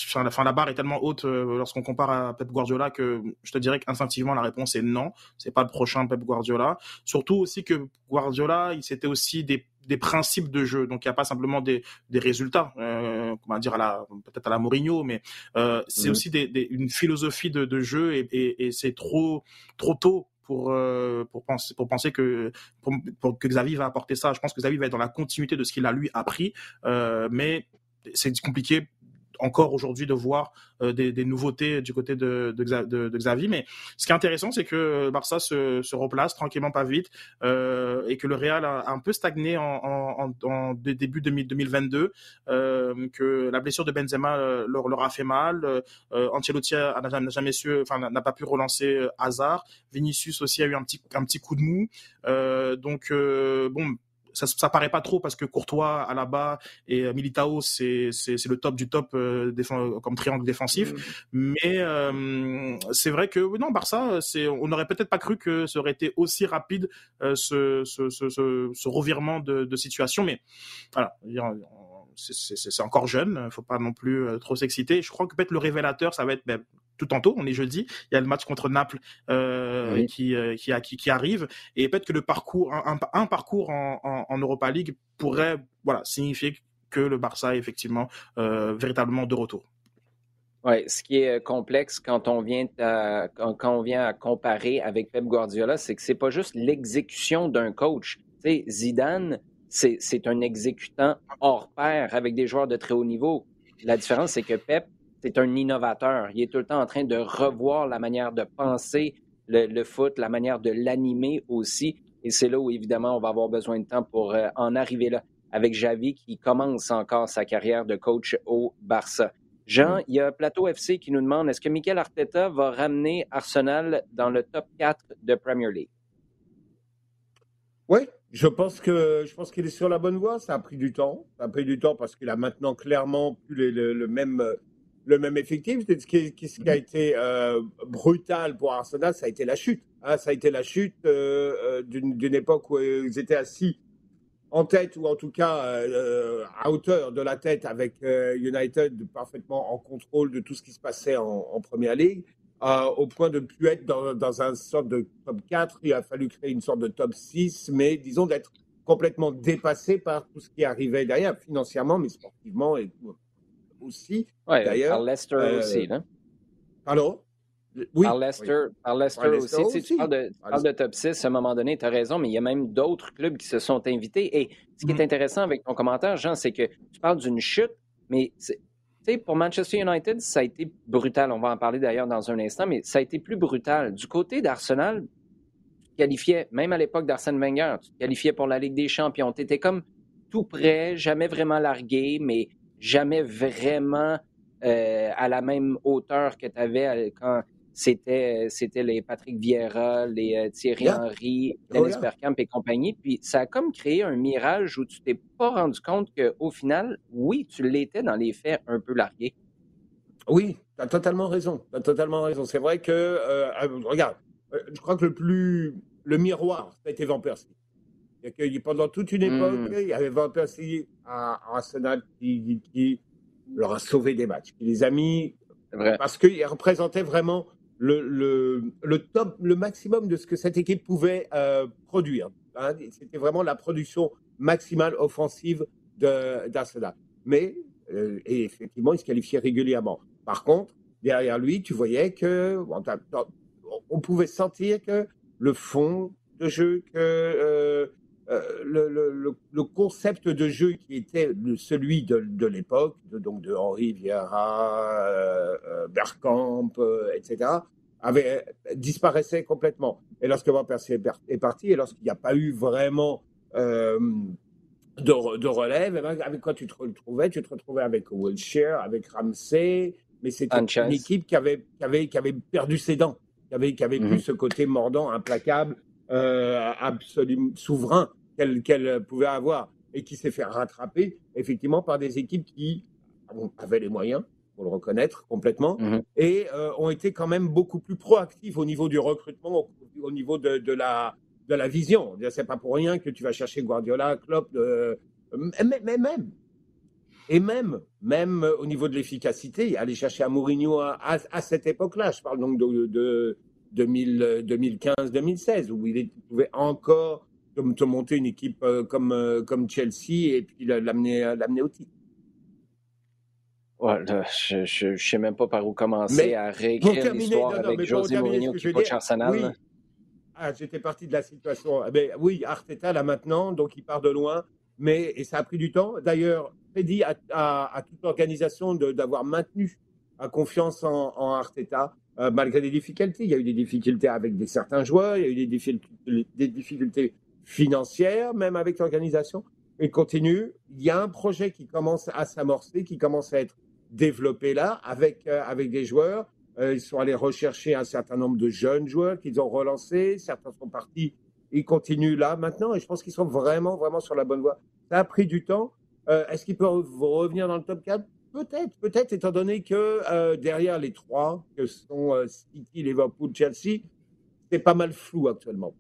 Enfin, la barre est tellement haute euh, lorsqu'on compare à Pep Guardiola que je te dirais qu'instinctivement la réponse est non. C'est pas le prochain Pep Guardiola. Surtout aussi que Guardiola, il c'était aussi des, des, principes de jeu. Donc il n'y a pas simplement des, des résultats, euh, comment dire à la peut-être à la Mourinho, mais euh, c'est mhm. aussi des, une philosophie de, de jeu et, et, et c'est trop trop tôt pour, euh, pour, penser, pour penser que, pour, pour, que Xavi va apporter ça. Je pense que Xavi va être dans la continuité de ce qu'il a lui appris, euh, mais c'est compliqué encore aujourd'hui de voir euh, des, des, nouveautés du côté de, de, de, de, Xavi. Mais ce qui est intéressant, c'est que Barça se, se replace tranquillement, pas vite, euh, et que le Real a, un peu stagné en, en, en début 2022, euh, que la blessure de Benzema euh, leur, leur a fait mal. Euh, Ancelotti n'a jamais su, enfin n'a pas pu relancer Hazard. Vinicius aussi a eu un petit un petit coup de mou. donc bon ça, ça paraît pas trop parce que Courtois, Alaba et euh, Militao, c'est le top du top euh, comme triangle défensif. Mm. Mais euh, c'est vrai que non, Barça, on n'aurait peut-être pas cru que ça aurait été aussi rapide euh, ce, ce, ce, ce, revirement de, de situation. Mais voilà, c'est encore jeune, il faut pas non plus trop s'exciter. Je crois que peut-être le révélateur, ça va être ben, tout tantôt, on est jeudi, il y a le match contre Naples euh, qui, euh, qui, qui, arrive, et peut-être que le parcours, un, parcours en, en, Europa League pourrait voilà, signifier que le Barça est effectivement véritablement de retour. Oui, ce qui est complexe quand on vient à, quand, on vient à comparer avec Pep Guardiola, c'est que c'est pas juste l'exécution d'un coach. Tu sais, Zidane, c'est un exécutant hors pair avec des joueurs de très haut niveau. La différence, c'est que Pep, c'est un innovateur. Il est tout le temps en train de revoir la manière de penser le, foot, la manière de l'animer aussi. Et c'est là où, évidemment, on va avoir besoin de temps pour euh, en arriver là avec Javi qui commence encore sa carrière de coach au Barça. Jean, il y a Plateau FC qui nous demande est-ce que Mikel Arteta va ramener Arsenal dans le top 4 de Premier League? Oui, je pense que je pense qu'il est sur la bonne voie. Ça a pris du temps. Ça a pris du temps parce qu'il a maintenant clairement plus le, même le même effectif. Ce qui, ce qui a été euh, brutal pour Arsenal, ça a été la chute. Hein. ça a été la chute euh, euh, d'une époque où ils étaient assis en tête ou en tout cas à hauteur de la tête avec United parfaitement en contrôle de tout ce qui se passait en, en Première Ligue. Au point de ne plus être dans, dans un sorte de top 4. Il a fallu créer une sorte de top 6, mais disons d'être complètement dépassé par tout ce qui arrivait derrière, financièrement, mais sportivement et aussi. Ouais, d'ailleurs. Par Leicester euh, aussi, là. Pardon? Oui. Par Leicester, par Leicester, aussi. Tu, parles, de, top 6 à un moment donné, tu as raison, mais il y a même d'autres clubs qui se sont invités. Et ce qui est mm-hmm. intéressant avec ton commentaire, Jean, c'est que tu parles d'une chute, mais pour Manchester United, ça a été brutal. On va en parler d'ailleurs dans un instant, mais ça a été plus brutal. Du côté d'Arsenal, tu te qualifiais, même à l'époque d'Arsène Wenger, tu te qualifiais pour la Ligue des Champions. Tu étais comme tout près, jamais vraiment largué, mais jamais vraiment euh, à la même hauteur que tu avais quand c'était, c'était les Patrick Vieira, les euh, Thierry Henry, oh, Dennis Bergkamp et compagnie. Puis ça a comme créé un mirage où tu t'es pas rendu compte qu'au final, oui, tu l'étais dans les faits un peu largué. Oui, tu as totalement raison. Tu totalement raison. C'est vrai que, euh, regarde, euh, je crois que le plus. Le miroir, ça a été Van Persie. Pendant toute une époque, hmm. il y avait Van Persie à, Arsenal qui, qui, leur a sauvé des matchs, qui les a mis. Parce qu'il représentait vraiment le, le, le, top, le maximum de ce que cette équipe pouvait euh, produire. Hein. C'était vraiment la production maximale offensive d'Arsenal. Mais, euh, et effectivement, il se qualifiait régulièrement. Par contre, derrière lui, tu voyais que on pouvait sentir que le fond de jeu, que euh, le, le, le, concept de jeu qui était celui de, de l'époque, donc de Henri Vieira, euh, Bergkamp, etc., avait, disparaissait complètement. Et lorsque Van Persie est parti, et lorsqu'il n'y a pas eu vraiment euh, de, de, relève, eh ben, avec quoi tu te retrouvais Tu te retrouvais avec Wilshire, avec Ramsey, mais c'était une équipe qui avait, qui, avait, qui avait perdu ses dents, qui avait, qui avait plus ce côté mordant, implacable, euh, absolument souverain qu'elle pouvait avoir, et qui s'est fait rattraper effectivement par des équipes qui avaient les moyens, pour le reconnaître complètement, mhm. et euh, ont été quand même beaucoup plus proactifs au niveau du recrutement, au, niveau de, de, la, de la vision. C'est pas pour rien que tu vas chercher Guardiola, Klopp, euh, mais, même. Et même, même au niveau de l'efficacité, aller chercher à Mourinho à, cette époque-là, je parle donc de, 2015-2016, où il pouvait encore te monter une équipe euh, comme, euh, comme Chelsea et puis l'amener au titre. je ne sais même pas par où commencer à réécrire l'histoire avec José Mourinho qui coach Arsenal. Ah, j'étais parti de la situation. Mais eh ben, oui, Arteta là maintenant, donc il part de loin, mais et ça a pris du temps. D'ailleurs, Freddy a, à, toute l'organisation d'avoir maintenu la confiance en, Arteta euh, malgré des difficultés. Il y a eu des difficultés avec des, certains joueurs, il y a eu des difficultés, des difficultés financières, même avec l'organisation. Il continue. Il y a un projet qui commence à s'amorcer, qui commence à être développé là, avec, euh, avec des joueurs. Euh, ils sont allés rechercher un certain nombre de jeunes joueurs qu'ils ont relancés. Certains sont partis. Ils continuent là maintenant et je pense qu'ils sont vraiment, vraiment sur la bonne voie. Ça a pris du temps. Euh, est-ce qu'ils peuvent revenir dans le top 4 Peut-être, peut-être, étant donné que derrière les trois, que sont City, Liverpool, Chelsea, c'est pas mal flou actuellement.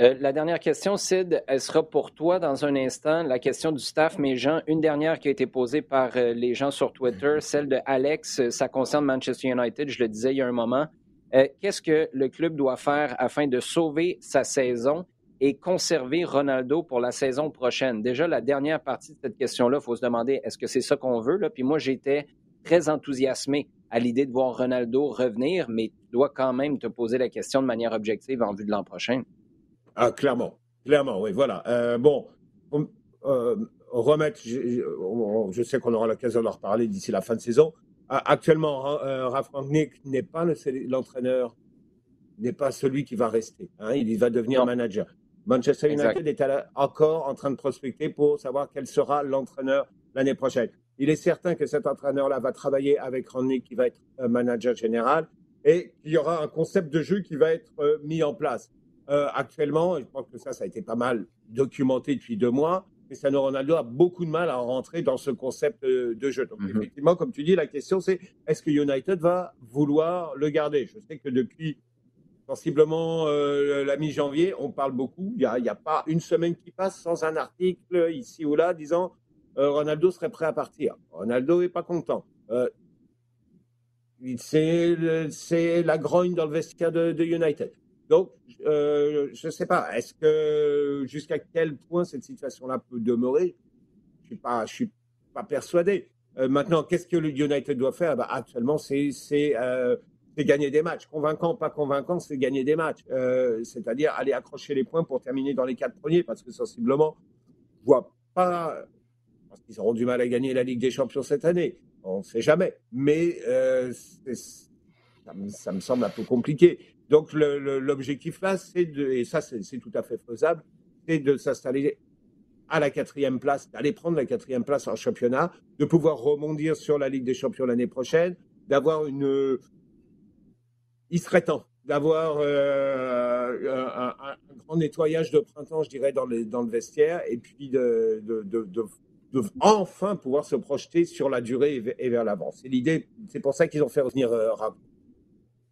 Euh, la dernière question, Sid, elle sera pour toi dans un instant. La question du staff, mais Jean, une dernière qui a été posée par euh, les gens sur Twitter, celle de Alex, euh, ça concerne Manchester United, je le disais il y a un moment. Qu'est-ce que le club doit faire afin de sauver sa saison et conserver Ronaldo pour la saison prochaine? Déjà, la dernière partie de cette question-là, il faut se demander, est-ce que c'est ça qu'on veut? Puis moi, j'étais très enthousiasmé à l'idée de voir Ronaldo revenir, mais tu dois quand même te poser la question de manière objective en vue de l'an prochain. Ah, clairement. Clairement, oui, voilà. Euh, bon, euh, remettre, je, je sais qu'on aura l'occasion d'en reparler d'ici la fin de saison. Actuellement, euh, Ralph Rangnick n'est pas l'entraîneur, n'est pas celui qui va rester. Hein, il va devenir manager. Manchester United est encore en train de prospecter pour savoir quel sera l'entraîneur l'année prochaine. Il est certain que cet entraîneur-là va travailler avec Rangnick, qui va être manager général, et qu'il y aura un concept de jeu qui va être mis en place. Euh, actuellement, je pense que ça, ça a été pas mal documenté depuis deux mois, Cristiano Ronaldo a beaucoup de mal à rentrer dans ce concept euh, de jeu. Donc, mhm. effectivement, comme tu dis, la question, c'est est-ce que United va vouloir le garder? Je sais que depuis sensiblement euh, la mi-janvier, on parle beaucoup. Il n'y a, a, pas une semaine qui passe sans un article ici ou là disant Ronaldo serait prêt à partir. Ronaldo n'est pas content. c'est la grogne dans le vestiaire de United. Donc, euh, je ne sais pas, est-ce que jusqu'à quel point cette situation-là peut demeurer? Je ne suis, pas, je suis pas persuadé. Euh, maintenant, qu'est-ce que le United doit faire? Bah, Actuellement, c'est euh, gagner des matchs. Convaincant, pas convaincant, c'est gagner des matchs. C'est-à-dire aller accrocher les points pour terminer dans les quatre premiers, parce que sensiblement, je ne vois pas. Parce qu'ils auront du mal à gagner la Ligue des Champions cette année. On ne sait jamais. Mais ça me semble un peu compliqué. Donc l'objectif là, c'est de, et ça c'est tout à fait faisable, c'est de s'installer à la quatrième place, d'aller prendre la quatrième place en championnat, de pouvoir rebondir sur la Ligue des Champions l'année prochaine, d'avoir une, il serait temps d'avoir euh, un, grand nettoyage de printemps, je dirais, dans le, vestiaire, et puis de, de, de, de enfin pouvoir se projeter sur la durée et vers l'avant. C'est l'idée, c'est pour ça qu'ils ont fait revenir euh,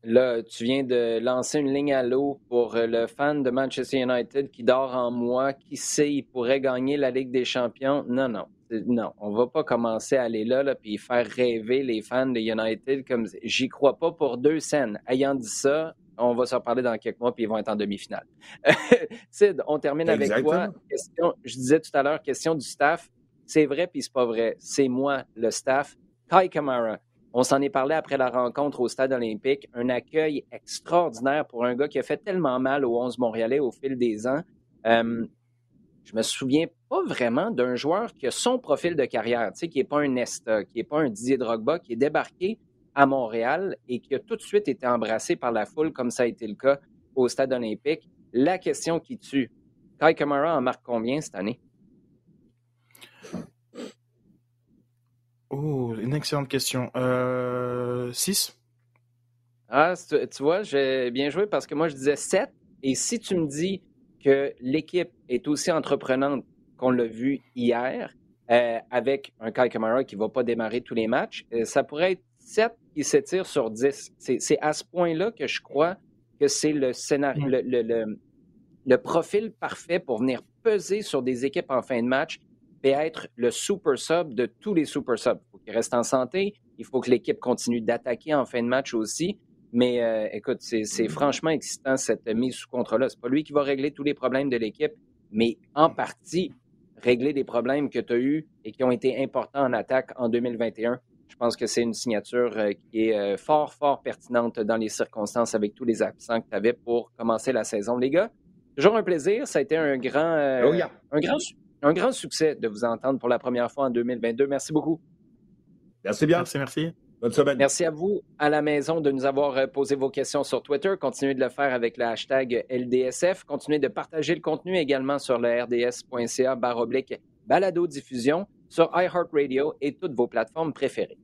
Là, tu viens de lancer une ligne à l'eau pour euh, le fan de Manchester United qui dort en moi, qui sait il pourrait gagner la Ligue des Champions. Non, non. Non, on va pas commencer à aller là, là puis faire rêver les fans de United comme j'y crois pas pour deux scènes. Ayant dit ça, on va se reparler dans quelques mois puis ils vont être en demi-finale. Sid, on termine avec toi. Question, je disais tout à l'heure, question du staff. C'est vrai puis c'est pas vrai. C'est moi, le staff. Kai Kamara, on s'en est parlé après la rencontre au stade olympique. Un accueil extraordinaire pour un gars qui a fait tellement mal aux 11 Montréalais au fil des ans. Euh, je me souviens pas vraiment d'un joueur qui a son profil de carrière, tu sais, qui n'est pas un Nesta, qui n'est pas un Didier Drogba, qui est débarqué à Montréal et qui a tout de suite été embrassé par la foule, comme ça a été le cas au stade olympique. La question qui tue, Kai Kamara en marque combien cette année? Oh, une excellente question. Euh, 6 Ah, tu, vois, j'ai bien joué parce que moi, je disais 7. Et si tu me dis que l'équipe est aussi entreprenante qu'on l'a vu hier, euh, avec un Kai Kamara qui ne va pas démarrer tous les matchs, euh, ça pourrait être 7 qui s'étire sur 10. C'est à ce point-là que je crois que c'est le scénario, le, le profil parfait pour venir peser sur des équipes en fin de match être le super sub de tous les super subs. Il faut qu'il reste en santé, il faut que l'équipe continue d'attaquer en fin de match aussi. Mais euh, écoute, c'est franchement excitant cette mise sous contrôle-là. C'est pas lui qui va régler tous les problèmes de l'équipe, mais en partie régler des problèmes que tu as eus et qui ont été importants en attaque en 2021. Je pense que c'est une signature euh, qui est euh, fort, fort pertinente dans les circonstances avec tous les absents que tu avais pour commencer la saison. Les gars, toujours un plaisir. Ça a été un grand, oh, un grand, un grand succès de vous entendre pour la première fois en 2022. Merci beaucoup. Merci bien. Merci, merci. Bonne semaine. Merci à vous à la maison de nous avoir posé vos questions sur Twitter. Continuez de le faire avec le hashtag LDSF. Continuez de partager le contenu également sur le rds.ca barre balado diffusion sur iHeartRadio et toutes vos plateformes préférées.